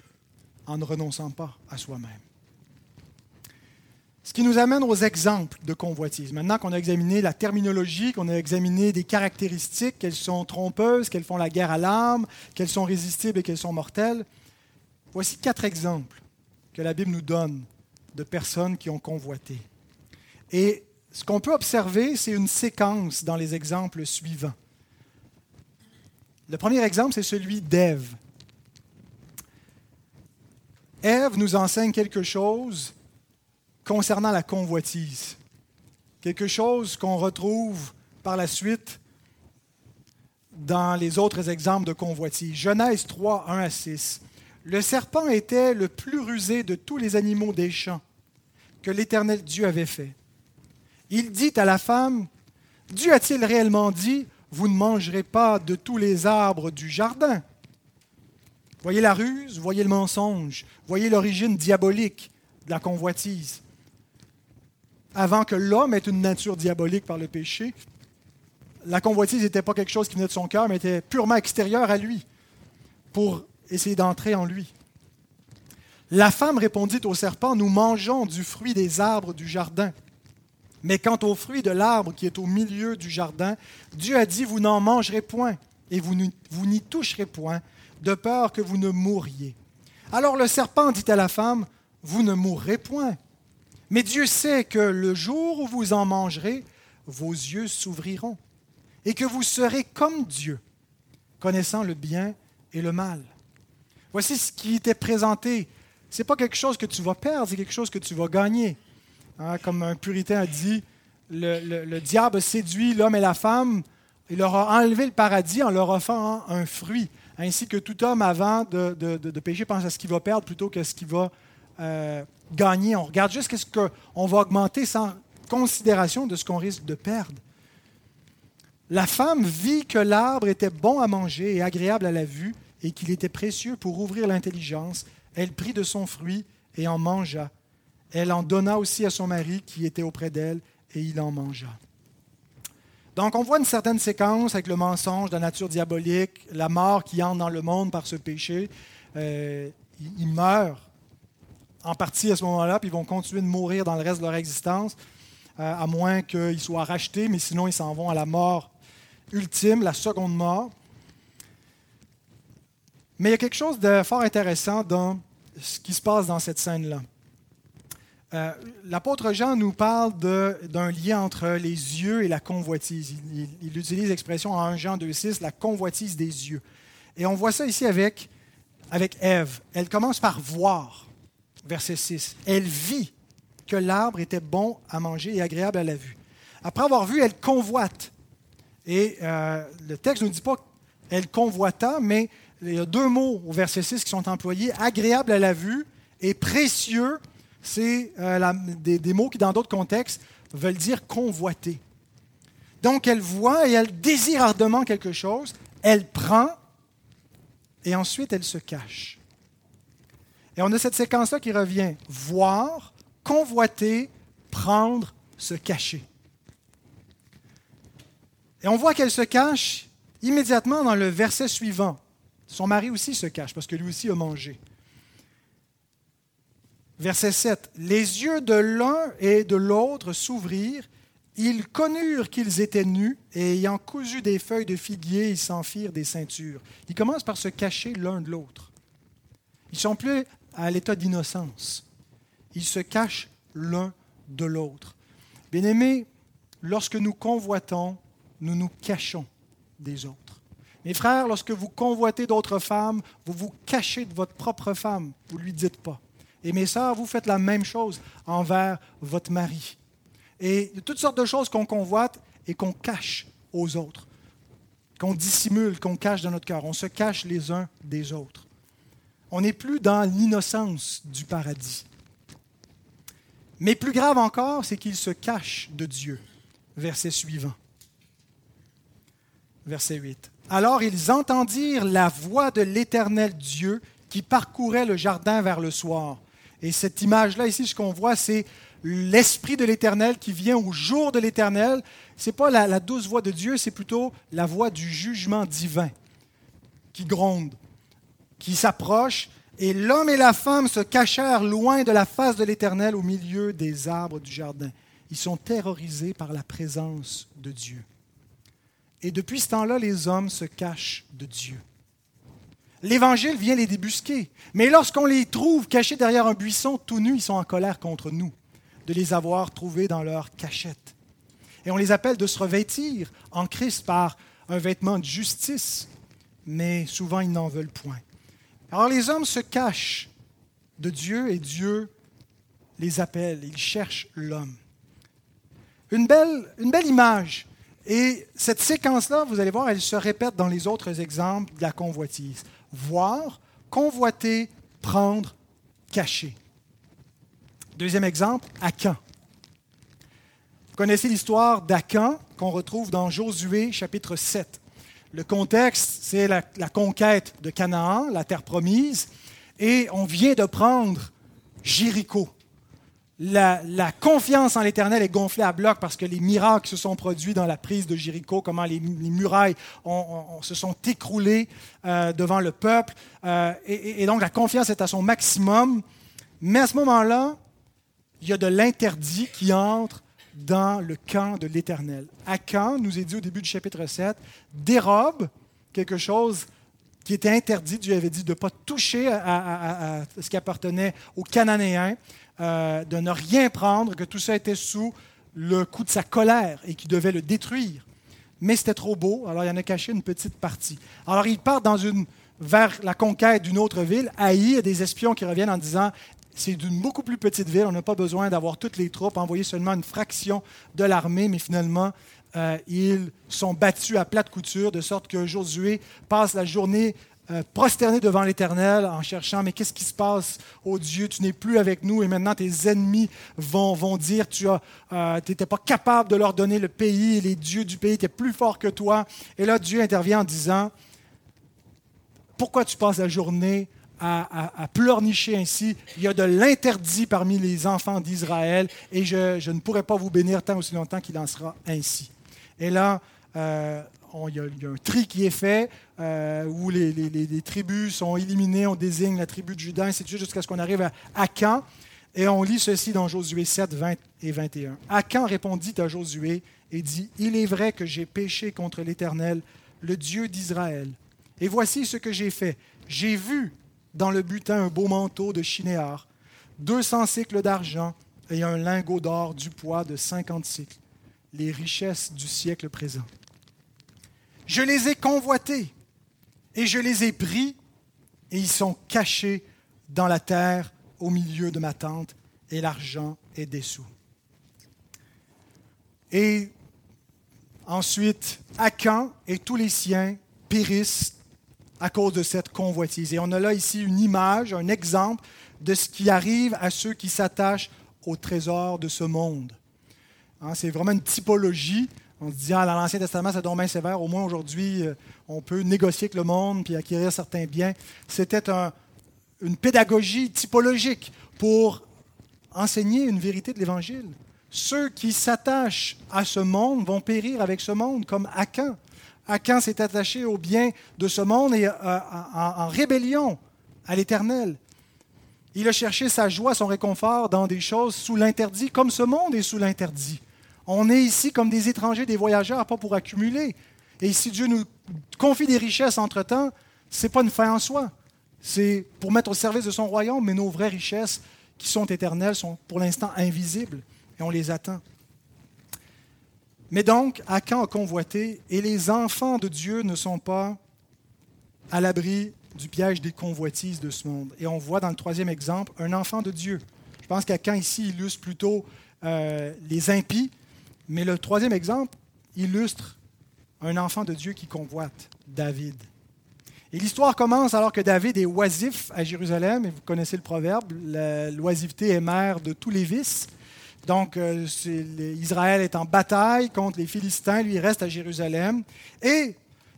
en ne renonçant pas à soi-même. Ce qui nous amène aux exemples de convoitise. Maintenant qu'on a examiné la terminologie, qu'on a examiné des caractéristiques, qu'elles sont trompeuses, qu'elles font la guerre à l'âme, qu'elles sont résistibles et qu'elles sont mortelles, voici quatre exemples que la Bible nous donne de personnes qui ont convoité. Et ce qu'on peut observer, c'est une séquence dans les exemples suivants. Le premier exemple, c'est celui d'Ève. Ève nous enseigne quelque chose concernant la convoitise. Quelque chose qu'on retrouve par la suite dans les autres exemples de convoitise. Genèse 3, 1 à 6. Le serpent était le plus rusé de tous les animaux des champs que l'Éternel Dieu avait fait. Il dit à la femme, Dieu a-t-il réellement dit, vous ne mangerez pas de tous les arbres du jardin? Voyez la ruse, voyez le mensonge, voyez l'origine diabolique de la convoitise avant que l'homme ait une nature diabolique par le péché, la convoitise n'était pas quelque chose qui venait de son cœur, mais était purement extérieur à lui, pour essayer d'entrer en lui. La femme répondit au serpent, nous mangeons du fruit des arbres du jardin. Mais quant au fruit de l'arbre qui est au milieu du jardin, Dieu a dit, vous n'en mangerez point et vous n'y toucherez point, de peur que vous ne mouriez. Alors le serpent dit à la femme, vous ne mourrez point. Mais Dieu sait que le jour où vous en mangerez, vos yeux s'ouvriront et que vous serez comme Dieu, connaissant le bien et le mal. Voici ce qui était présenté. Ce n'est pas quelque chose que tu vas perdre, c'est quelque chose que tu vas gagner. Hein, comme un puritain a dit, le, diable séduit l'homme et la femme, il leur a enlevé le paradis en leur offrant un fruit, ainsi que tout homme avant de, pécher pense à ce qu'il va perdre plutôt qu'à ce qu'il va euh, gagner. On regarde juste ce qu'on va augmenter sans considération de ce qu'on risque de perdre. La femme vit que l'arbre était bon à manger et agréable à la vue, et qu'il était précieux pour ouvrir l'intelligence. Elle prit de son fruit et en mangea. Elle en donna aussi à son mari qui était auprès d'elle, et il en mangea. Donc on voit une certaine séquence avec le mensonge, la nature diabolique, la mort qui entre dans le monde par ce péché. Euh, ils meurent en partie à ce moment-là, puis ils vont continuer de mourir dans le reste de leur existence, euh, à moins qu'ils soient rachetés, mais sinon ils s'en vont à la mort ultime, la seconde mort. Mais il y a quelque chose de fort intéressant dans ce qui se passe dans cette scène-là. Euh, l'apôtre Jean nous parle d'un lien entre les yeux et la convoitise. Il, utilise l'expression en 1 Jean 2,6, la convoitise des yeux. Et on voit ça ici avec, avec Ève. Elle commence par voir, verset 6. Elle vit que l'arbre était bon à manger et agréable à la vue. Après avoir vu, elle convoite. Et euh, le texte ne nous dit pas qu'elle convoita, mais il y a deux mots au verset 6 qui sont employés, agréable à la vue et précieux. C'est euh, des, mots qui, dans d'autres contextes, veulent dire convoiter. Donc, elle voit et elle désire ardemment quelque chose, elle prend et ensuite elle se cache. Et on a cette séquence-là qui revient voir, convoiter, prendre, se cacher. Et on voit qu'elle se cache immédiatement dans le verset suivant. Son mari aussi se cache parce que lui aussi a mangé. Verset 7. Les yeux de l'un et de l'autre s'ouvrirent. Ils connurent qu'ils étaient nus et ayant cousu des feuilles de figuier, ils s'en firent des ceintures. Ils commencent par se cacher l'un de l'autre. Ils sont plus à l'état d'innocence. Ils se cachent l'un de l'autre. Bien-aimés, lorsque nous convoitons, nous nous cachons des autres. Mes frères, lorsque vous convoitez d'autres femmes, vous vous cachez de votre propre femme, vous ne lui dites pas. Et mes sœurs, vous faites la même chose envers votre mari. Et il y a toutes sortes de choses qu'on convoite et qu'on cache aux autres, qu'on dissimule, qu'on cache dans notre cœur. On se cache les uns des autres. On n'est plus dans l'innocence du paradis. Mais plus grave encore, c'est qu'il se cache de Dieu. Verset suivant verset 8. Alors ils entendirent la voix de l'Éternel Dieu qui parcourait le jardin vers le soir. Et cette image-là, ici, ce qu'on voit, c'est l'Esprit de l'Éternel qui vient au jour de l'Éternel. Ce n'est pas la, la, douce voix de Dieu, c'est plutôt la voix du jugement divin qui gronde, qui s'approche. Et l'homme et la femme se cachèrent loin de la face de l'Éternel au milieu des arbres du jardin. Ils sont terrorisés par la présence de Dieu. Et depuis ce temps-là, les hommes se cachent de Dieu. L'Évangile vient les débusquer. Mais lorsqu'on les trouve cachés derrière un buisson, tout nus, ils sont en colère contre nous de les avoir trouvés dans leur cachette. Et on les appelle de se revêtir en Christ par un vêtement de justice, mais souvent ils n'en veulent point. Alors les hommes se cachent de Dieu et Dieu les appelle, ils cherchent l'homme. Une belle, une belle image et cette séquence-là, vous allez voir, elle se répète dans les autres exemples de la convoitise. Voir, convoiter, prendre, cacher. Deuxième exemple, Akan. Vous connaissez l'histoire d'Akan qu'on retrouve dans Josué chapitre 7. Le contexte, c'est la, la, conquête de Canaan, la terre promise, et on vient de prendre Jéricho la, confiance en l'Éternel est gonflée à bloc parce que les miracles se sont produits dans la prise de Jéricho, comment les, murailles se sont écroulées euh, devant le peuple. Euh, et, donc la confiance est à son maximum. Mais à ce moment-là, il y a de l'interdit qui entre dans le camp de l'Éternel. Akan, nous est dit au début du chapitre 7, dérobe quelque chose qui était interdit. Dieu avait dit de ne pas toucher à, ce qui appartenait aux Cananéens, euh, de ne rien prendre, que tout ça était sous le coup de sa colère et qui devait le détruire. Mais c'était trop beau, alors il en a caché une petite partie. Alors il part vers la conquête d'une autre ville. Haï, des espions qui reviennent en disant c'est d'une beaucoup plus petite ville, on n'a pas besoin d'avoir toutes les troupes, envoyer seulement une fraction de l'armée, mais finalement, euh, ils sont battus à plate couture, de sorte que Josué passe la journée euh, prosterné devant l'Éternel en cherchant, mais qu'est-ce qui se passe, oh Dieu, tu n'es plus avec nous et maintenant tes ennemis vont, vont dire, tu n'étais euh, pas capable de leur donner le pays, et les dieux du pays étaient plus forts que toi. Et là, Dieu intervient en disant, pourquoi tu passes la journée à, pleurnicher ainsi? Il y a de l'interdit parmi les enfants d'Israël et je, ne pourrai pas vous bénir tant aussi longtemps qu'il en sera ainsi. Et là, euh, il, y a, un tri qui est fait euh, où les, tribus sont éliminées. On désigne la tribu de Judas, ainsi jusqu'à ce qu'on arrive à Akan. Et on lit ceci dans Josué 7, 20 et 21. Akan répondit à Josué et dit Il est vrai que j'ai péché contre l'Éternel, le Dieu d'Israël. Et voici ce que j'ai fait. J'ai vu dans le butin un beau manteau de chinéar, 200 cycles d'argent et un lingot d'or du poids de 50 cycles, les richesses du siècle présent. Je les ai convoités et je les ai pris et ils sont cachés dans la terre au milieu de ma tente et l'argent est dessous. Et ensuite, Akan et tous les siens périssent à cause de cette convoitise. Et on a là ici une image, un exemple de ce qui arrive à ceux qui s'attachent au trésor de ce monde. Hein, c'est vraiment une typologie. On se dit, ah, l'Ancien Testament, c'est donc bien sévère. Au moins, aujourd'hui, euh, on peut négocier avec le monde puis acquérir certains biens. C'était une pédagogie typologique pour enseigner une vérité de l'Évangile. Ceux qui s'attachent à ce monde vont périr avec ce monde, comme Akan. Akan s'est attaché au bien de ce monde et euh, en, rébellion à l'Éternel. Il a cherché sa joie, son réconfort dans des choses sous l'interdit, comme ce monde est sous l'interdit. On est ici comme des étrangers, des voyageurs, pas pour accumuler. Et si Dieu nous confie des richesses entre-temps, ce n'est pas une fin en soi. C'est pour mettre au service de son royaume, mais nos vraies richesses qui sont éternelles sont pour l'instant invisibles et on les attend. Mais donc, Akan a convoité, et les enfants de Dieu ne sont pas à l'abri du piège des convoitises de ce monde. Et on voit dans le troisième exemple un enfant de Dieu. Je pense qu'Akan ici illustre plutôt euh, les impies, mais le troisième exemple illustre un enfant de Dieu qui convoite, David. Et l'histoire commence alors que David est oisif à Jérusalem, et vous connaissez le proverbe, l'oisiveté est mère de tous les vices. Donc, euh, Israël est en bataille contre les Philistins, lui il reste à Jérusalem. Et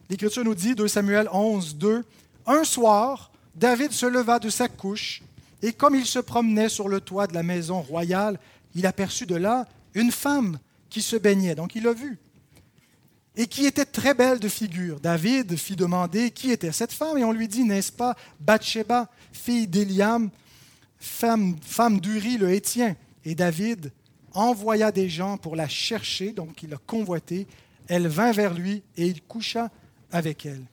l'Écriture nous dit, 2 Samuel 11, 2, Un soir, David se leva de sa couche, et comme il se promenait sur le toit de la maison royale, il aperçut de là une femme qui se baignait. Donc, il l'a vue. Et qui était très belle de figure. David fit demander qui était cette femme, et on lui dit, n'est-ce pas Bathsheba, fille d'Eliam, femme, femme d'Uri le Hétien et David envoya des gens pour la chercher, donc il l'a convoitée. Elle vint vers lui et il coucha avec elle.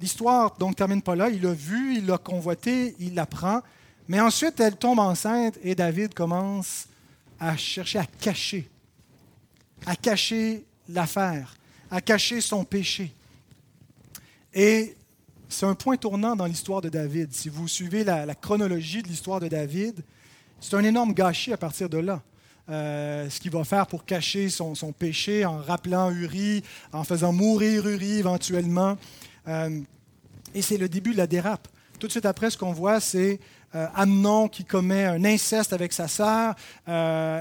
L'histoire donc termine pas là. Il l'a vu, il l'a convoitée, il la prend. Mais ensuite, elle tombe enceinte et David commence à chercher à cacher, à cacher l'affaire, à cacher son péché. Et c'est un point tournant dans l'histoire de David. Si vous suivez la, chronologie de l'histoire de David, c'est un énorme gâchis à partir de là. Euh, ce qu'il va faire pour cacher son, péché en rappelant Uri, en faisant mourir Uri éventuellement. Euh, et c'est le début de la dérape. Tout de suite après, ce qu'on voit, c'est euh, Amnon qui commet un inceste avec sa sœur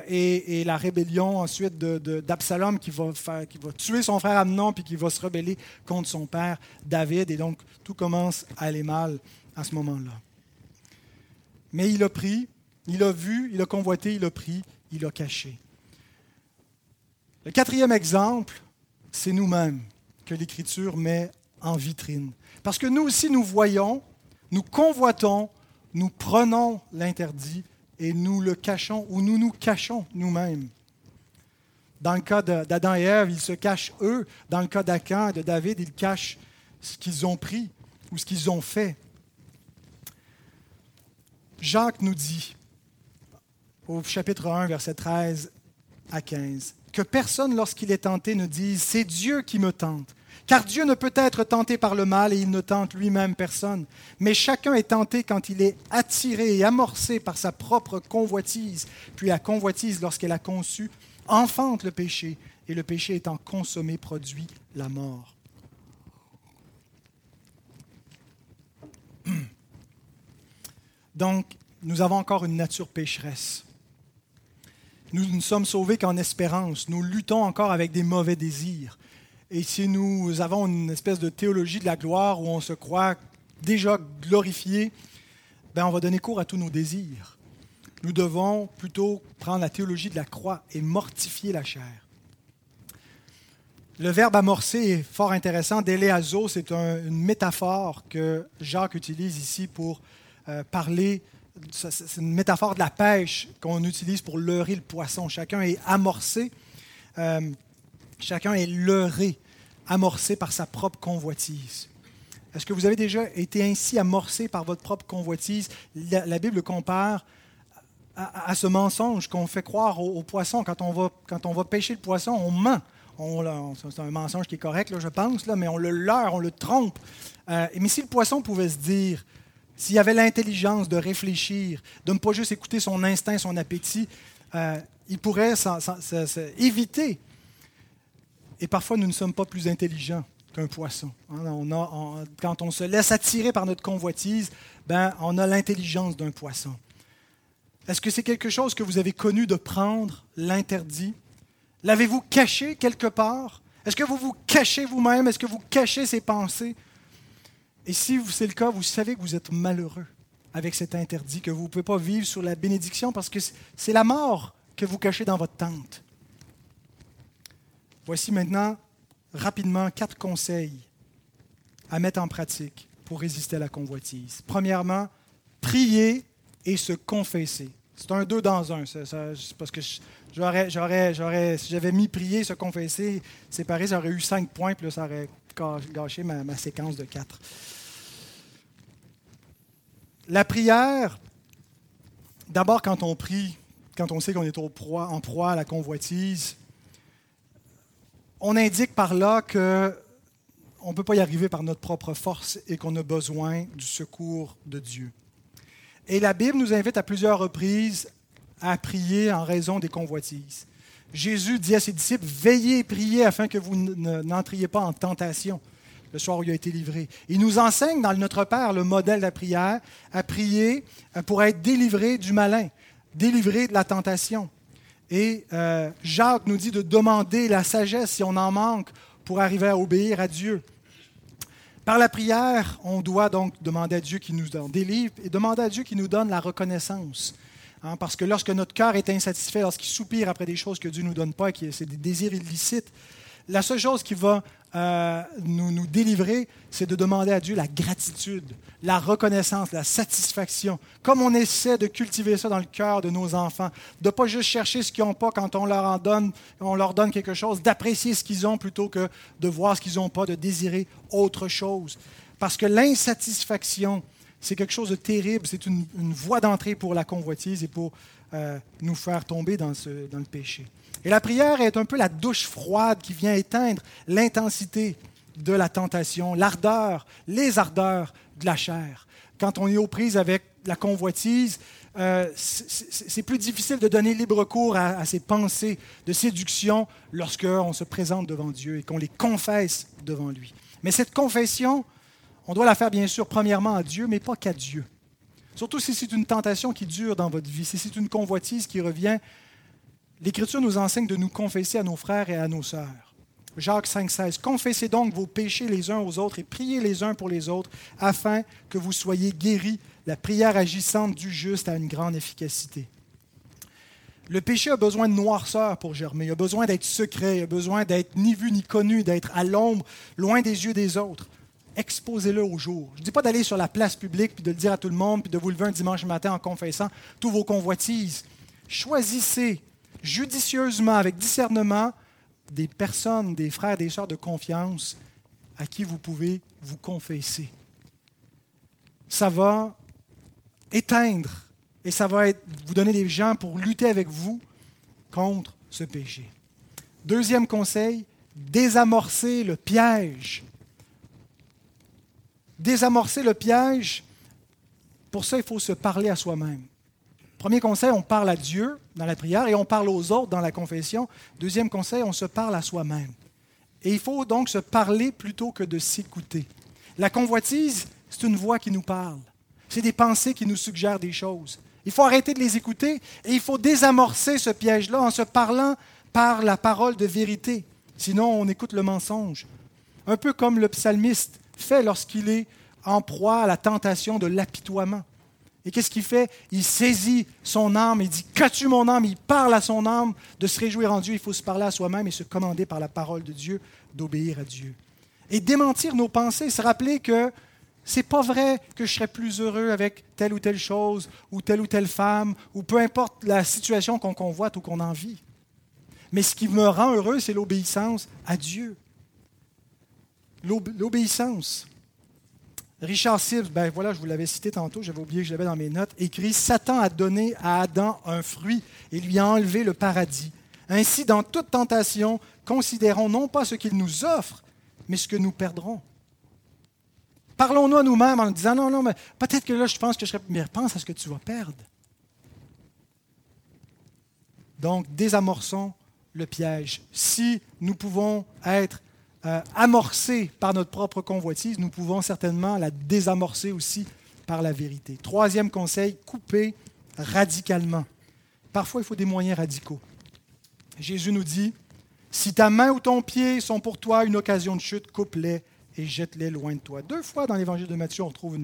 et, la rébellion ensuite d'Absalom qui, va qui va tuer son frère Amnon puis qui va se rebeller contre son père David. Et donc, tout commence à aller mal à ce moment-là. Mais il a pris il a vu, il a convoité, il a pris, il a caché. Le quatrième exemple, c'est nous-mêmes que l'Écriture met en vitrine. Parce que nous aussi, nous voyons, nous convoitons, nous prenons l'interdit et nous le cachons ou nous nous cachons nous-mêmes. Dans le cas d'Adam et Ève, ils se cachent eux. Dans le cas d'Acan et de David, ils cachent ce qu'ils ont pris ou ce qu'ils ont fait. Jacques nous dit, au chapitre 1, verset 13 à 15, que personne, lorsqu'il est tenté, ne dise C'est Dieu qui me tente. Car Dieu ne peut être tenté par le mal et il ne tente lui-même personne. Mais chacun est tenté quand il est attiré et amorcé par sa propre convoitise. Puis la convoitise, lorsqu'elle a conçu, enfante le péché. Et le péché étant consommé produit la mort. Donc, nous avons encore une nature pécheresse. Nous ne sommes sauvés qu'en espérance. Nous luttons encore avec des mauvais désirs. Et si nous avons une espèce de théologie de la gloire où on se croit déjà glorifié, ben on va donner cours à tous nos désirs. Nous devons plutôt prendre la théologie de la croix et mortifier la chair. Le verbe amorcer est fort intéressant. Déléazo, c'est une métaphore que Jacques utilise ici pour euh, parler. C'est une métaphore de la pêche qu'on utilise pour leurrer le poisson. Chacun est amorcé, euh, chacun est leurré, amorcé par sa propre convoitise. Est-ce que vous avez déjà été ainsi amorcé par votre propre convoitise? La, Bible compare à, ce mensonge qu'on fait croire au, poisson. Quand on, va, quand on va pêcher le poisson, on ment. c'est un mensonge qui est correct, je pense, mais on le leurre, on le trompe. Euh, mais si le poisson pouvait se dire, s'il avait l'intelligence de réfléchir, de ne pas juste écouter son instinct, son appétit, euh, il pourrait éviter. Et parfois, nous ne sommes pas plus intelligents qu'un poisson. Hein. quand on se laisse attirer par notre convoitise, ben, on a l'intelligence d'un poisson. Est-ce que c'est quelque chose que vous avez connu de prendre l'interdit? L'avez-vous caché quelque part? Est-ce que vous vous cachez vous-même? Est-ce que vous cachez ces pensées? Et si c'est le cas, vous savez que vous êtes malheureux avec cet interdit, que vous ne pouvez pas vivre sur la bénédiction parce que c'est la mort que vous cachez dans votre tente. Voici maintenant rapidement quatre conseils à mettre en pratique pour résister à la convoitise. Premièrement, prier et se confesser. C'est un deux dans un. parce que j'aurais, j'aurais, j'aurais, si j'avais mis prier, se confesser, séparé, j'aurais eu cinq points, puis là, ça aurait gâché ma, ma séquence de quatre. La prière, d'abord quand on prie, quand on sait qu'on est en proie à la convoitise, on indique par là que on ne peut pas y arriver par notre propre force et qu'on a besoin du secours de Dieu. Et la Bible nous invite à plusieurs reprises à prier en raison des convoitises. Jésus dit à ses disciples, veillez et priez afin que vous n'entriez pas en tentation le soir où il a été livré. Il nous enseigne dans Notre Père le modèle de la prière, à prier pour être délivré du malin, délivré de la tentation. Et euh, Jacques nous dit de demander la sagesse si on en manque pour arriver à obéir à Dieu. Par la prière, on doit donc demander à Dieu qui nous délivre et demander à Dieu qui nous donne la reconnaissance. Hein, parce que lorsque notre cœur est insatisfait, lorsqu'il soupire après des choses que Dieu ne nous donne pas, qui c'est des désirs illicites, la seule chose qui va euh, nous, nous délivrer, c'est de demander à Dieu la gratitude, la reconnaissance, la satisfaction. Comme on essaie de cultiver ça dans le cœur de nos enfants, de ne pas juste chercher ce qu'ils n'ont pas quand on leur en donne, on leur donne quelque chose, d'apprécier ce qu'ils ont plutôt que de voir ce qu'ils n'ont pas, de désirer autre chose. Parce que l'insatisfaction, c'est quelque chose de terrible, c'est une, voie d'entrée pour la convoitise et pour euh, nous faire tomber dans, ce, dans le péché. Et la prière est un peu la douche froide qui vient éteindre l'intensité de la tentation, l'ardeur, les ardeurs de la chair. Quand on est aux prises avec la convoitise, euh, c'est plus difficile de donner libre cours à, à ces pensées de séduction lorsqu'on se présente devant Dieu et qu'on les confesse devant lui. Mais cette confession, on doit la faire bien sûr premièrement à Dieu, mais pas qu'à Dieu. Surtout si c'est une tentation qui dure dans votre vie, si c'est une convoitise qui revient l'Écriture nous enseigne de nous confesser à nos frères et à nos sœurs. Jacques 5,16 Confessez donc vos péchés les uns aux autres et priez les uns pour les autres, afin que vous soyez guéris. La prière agissante du juste a une grande efficacité. Le péché a besoin de noirceur pour germer, il a besoin d'être secret, il a besoin d'être ni vu ni connu, d'être à l'ombre, loin des yeux des autres. Exposez-le au jour. Je ne dis pas d'aller sur la place publique puis de le dire à tout le monde puis de vous lever un dimanche matin en confessant tous vos convoitises. Choisissez judicieusement, avec discernement, des personnes, des frères, des sœurs de confiance à qui vous pouvez vous confesser. Ça va éteindre et ça va vous donner des gens pour lutter avec vous contre ce péché. Deuxième conseil, désamorcer le piège. Désamorcer le piège, pour ça, il faut se parler à soi-même. Premier conseil, on parle à Dieu dans la prière et on parle aux autres dans la confession. Deuxième conseil, on se parle à soi-même. Et il faut donc se parler plutôt que de s'écouter. La convoitise, c'est une voix qui nous parle. C'est des pensées qui nous suggèrent des choses. Il faut arrêter de les écouter et il faut désamorcer ce piège-là en se parlant par la parole de vérité. Sinon, on écoute le mensonge. Un peu comme le psalmiste fait lorsqu'il est en proie à la tentation de l'apitoiement. Et qu'est-ce qu'il fait? Il saisit son âme, il dit Qu'as-tu mon âme? Il parle à son âme de se réjouir en Dieu. Il faut se parler à soi-même et se commander par la parole de Dieu d'obéir à Dieu. Et démentir nos pensées, se rappeler que c'est pas vrai que je serais plus heureux avec telle ou telle chose, ou telle ou telle femme, ou peu importe la situation qu'on convoite ou qu'on envie. Mais ce qui me rend heureux, c'est l'obéissance à Dieu. L'obéissance. Richard Sibbs, ben voilà, je vous l'avais cité tantôt, j'avais oublié que je l'avais dans mes notes, écrit Satan a donné à Adam un fruit et lui a enlevé le paradis. Ainsi, dans toute tentation, considérons non pas ce qu'il nous offre, mais ce que nous perdrons. Parlons-nous à nous-mêmes en disant non, non, mais peut-être que là, je pense que je serais. Mais pense à ce que tu vas perdre. Donc, désamorçons le piège. Si nous pouvons être euh, amorcée par notre propre convoitise, nous pouvons certainement la désamorcer aussi par la vérité. Troisième conseil, couper radicalement. Parfois, il faut des moyens radicaux. Jésus nous dit, si ta main ou ton pied sont pour toi une occasion de chute, coupe-les et jette-les loin de toi. Deux fois dans l'évangile de Matthieu, on trouve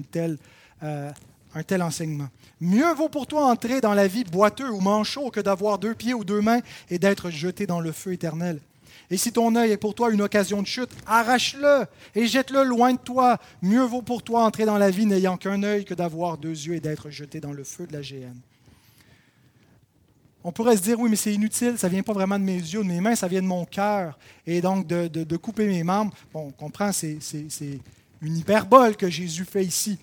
euh, un tel enseignement. Mieux vaut pour toi entrer dans la vie boiteux ou manchot que d'avoir deux pieds ou deux mains et d'être jeté dans le feu éternel. Et si ton œil est pour toi une occasion de chute, arrache-le et jette-le loin de toi. Mieux vaut pour toi entrer dans la vie n'ayant qu'un œil que d'avoir deux yeux et d'être jeté dans le feu de la géhenne. On pourrait se dire, oui, mais c'est inutile, ça ne vient pas vraiment de mes yeux, de mes mains, ça vient de mon cœur. Et donc, de, couper mes membres, bon, on comprend, c'est une hyperbole que Jésus fait ici.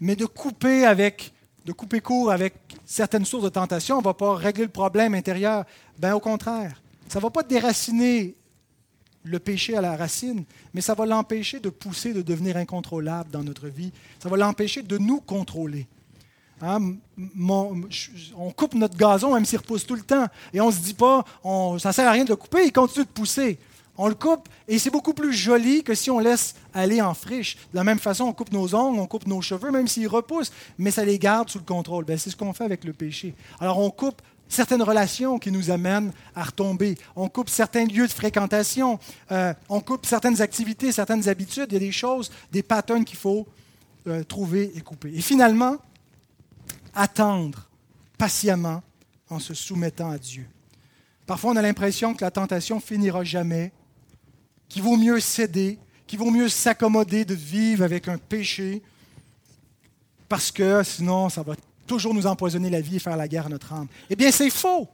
Mais de couper avec, de couper court avec certaines sources de tentation, on ne va pas régler le problème intérieur. Ben, au contraire, ça ne va pas déraciner le péché à la racine, mais ça va l'empêcher de pousser, de devenir incontrôlable dans notre vie. Ça va l'empêcher de nous contrôler. Hein, on coupe notre gazon même s'il repousse tout le temps. Et on ne se dit pas, ça ne sert à rien de le couper, il continue de pousser. On le coupe et c'est beaucoup plus joli que si on laisse aller en friche. De la même façon, on coupe nos ongles, on coupe nos cheveux, même s'ils repoussent, mais ça les garde sous le contrôle. Ben, c'est ce qu'on fait avec le péché. Alors on coupe certaines relations qui nous amènent à retomber. On coupe certains lieux de fréquentation, euh, on coupe certaines activités, certaines habitudes. Il y a des choses, des patterns qu'il faut euh, trouver et couper. Et finalement, attendre patiemment en se soumettant à Dieu. Parfois, on a l'impression que la tentation finira jamais, qu'il vaut mieux céder, qu'il vaut mieux s'accommoder de vivre avec un péché, parce que sinon, ça va toujours nous empoisonner la vie et faire la guerre à notre âme. Eh bien, c'est faux.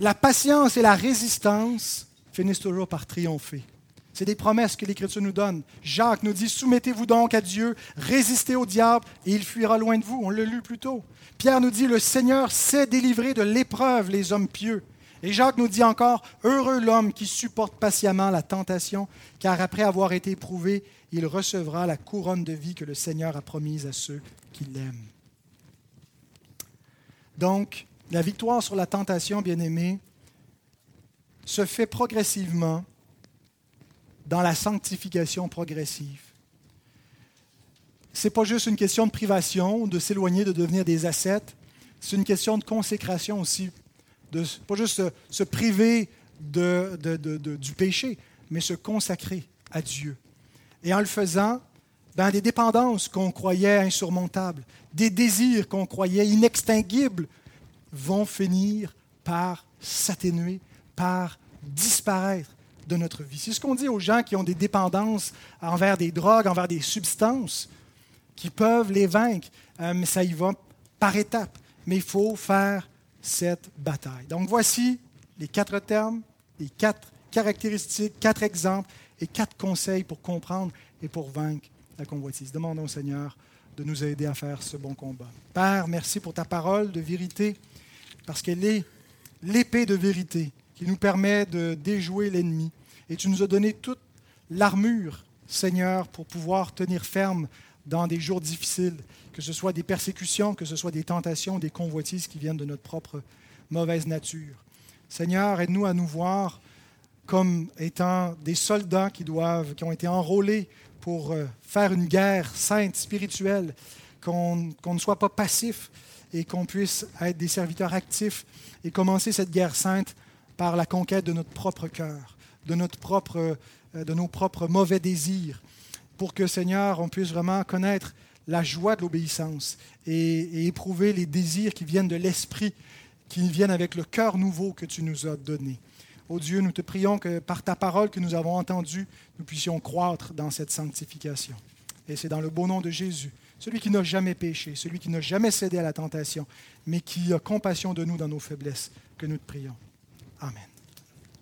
La patience et la résistance finissent toujours par triompher. C'est des promesses que l'Écriture nous donne. Jacques nous dit, soumettez-vous donc à Dieu, résistez au diable et il fuira loin de vous. On l'a lu plus tôt. Pierre nous dit, le Seigneur sait délivrer de l'épreuve les hommes pieux. Et Jacques nous dit encore, heureux l'homme qui supporte patiemment la tentation, car après avoir été éprouvé, il recevra la couronne de vie que le Seigneur a promise à ceux qui l'aiment. Donc, la victoire sur la tentation, bien-aimé, se fait progressivement dans la sanctification progressive. Ce n'est pas juste une question de privation, de s'éloigner, de devenir des ascètes. C'est une question de consécration aussi. De, pas juste se, priver du péché, mais se consacrer à Dieu. Et en le faisant, dans des dépendances qu'on croyait insurmontables, des désirs qu'on croyait inextinguibles, vont finir par s'atténuer, par disparaître de notre vie. C'est ce qu'on dit aux gens qui ont des dépendances envers des drogues, envers des substances, qui peuvent les vaincre. Euh, mais ça y va par étapes. Mais il faut faire cette bataille. Donc voici les quatre termes, les quatre caractéristiques, quatre exemples et quatre conseils pour comprendre et pour vaincre la convoitise. Demandons au Seigneur de nous aider à faire ce bon combat. Père, merci pour ta parole de vérité, parce qu'elle est l'épée de vérité qui nous permet de déjouer l'ennemi. Et tu nous as donné toute l'armure, Seigneur, pour pouvoir tenir ferme dans des jours difficiles, que ce soit des persécutions, que ce soit des tentations, des convoitises qui viennent de notre propre mauvaise nature. Seigneur, aide-nous à nous voir comme étant des soldats qui, doivent, qui ont été enrôlés pour euh, faire une guerre sainte, spirituelle, qu'on ne soit pas passif et qu'on puisse être des serviteurs actifs et commencer cette guerre sainte par la conquête de notre propre cœur, de, notre propre, euh, de nos propres mauvais désirs, pour que, Seigneur, on puisse vraiment connaître la joie de l'obéissance et, et, éprouver les désirs qui viennent de l'Esprit, qui viennent avec le cœur nouveau que tu nous as donné. Ô Dieu, nous te prions que par ta parole que nous avons entendue, nous puissions croître dans cette sanctification. Et c'est dans le beau nom de Jésus, celui qui n'a jamais péché, celui qui n'a jamais cédé à la tentation, mais qui a compassion de nous dans nos faiblesses, que nous te prions. Amen.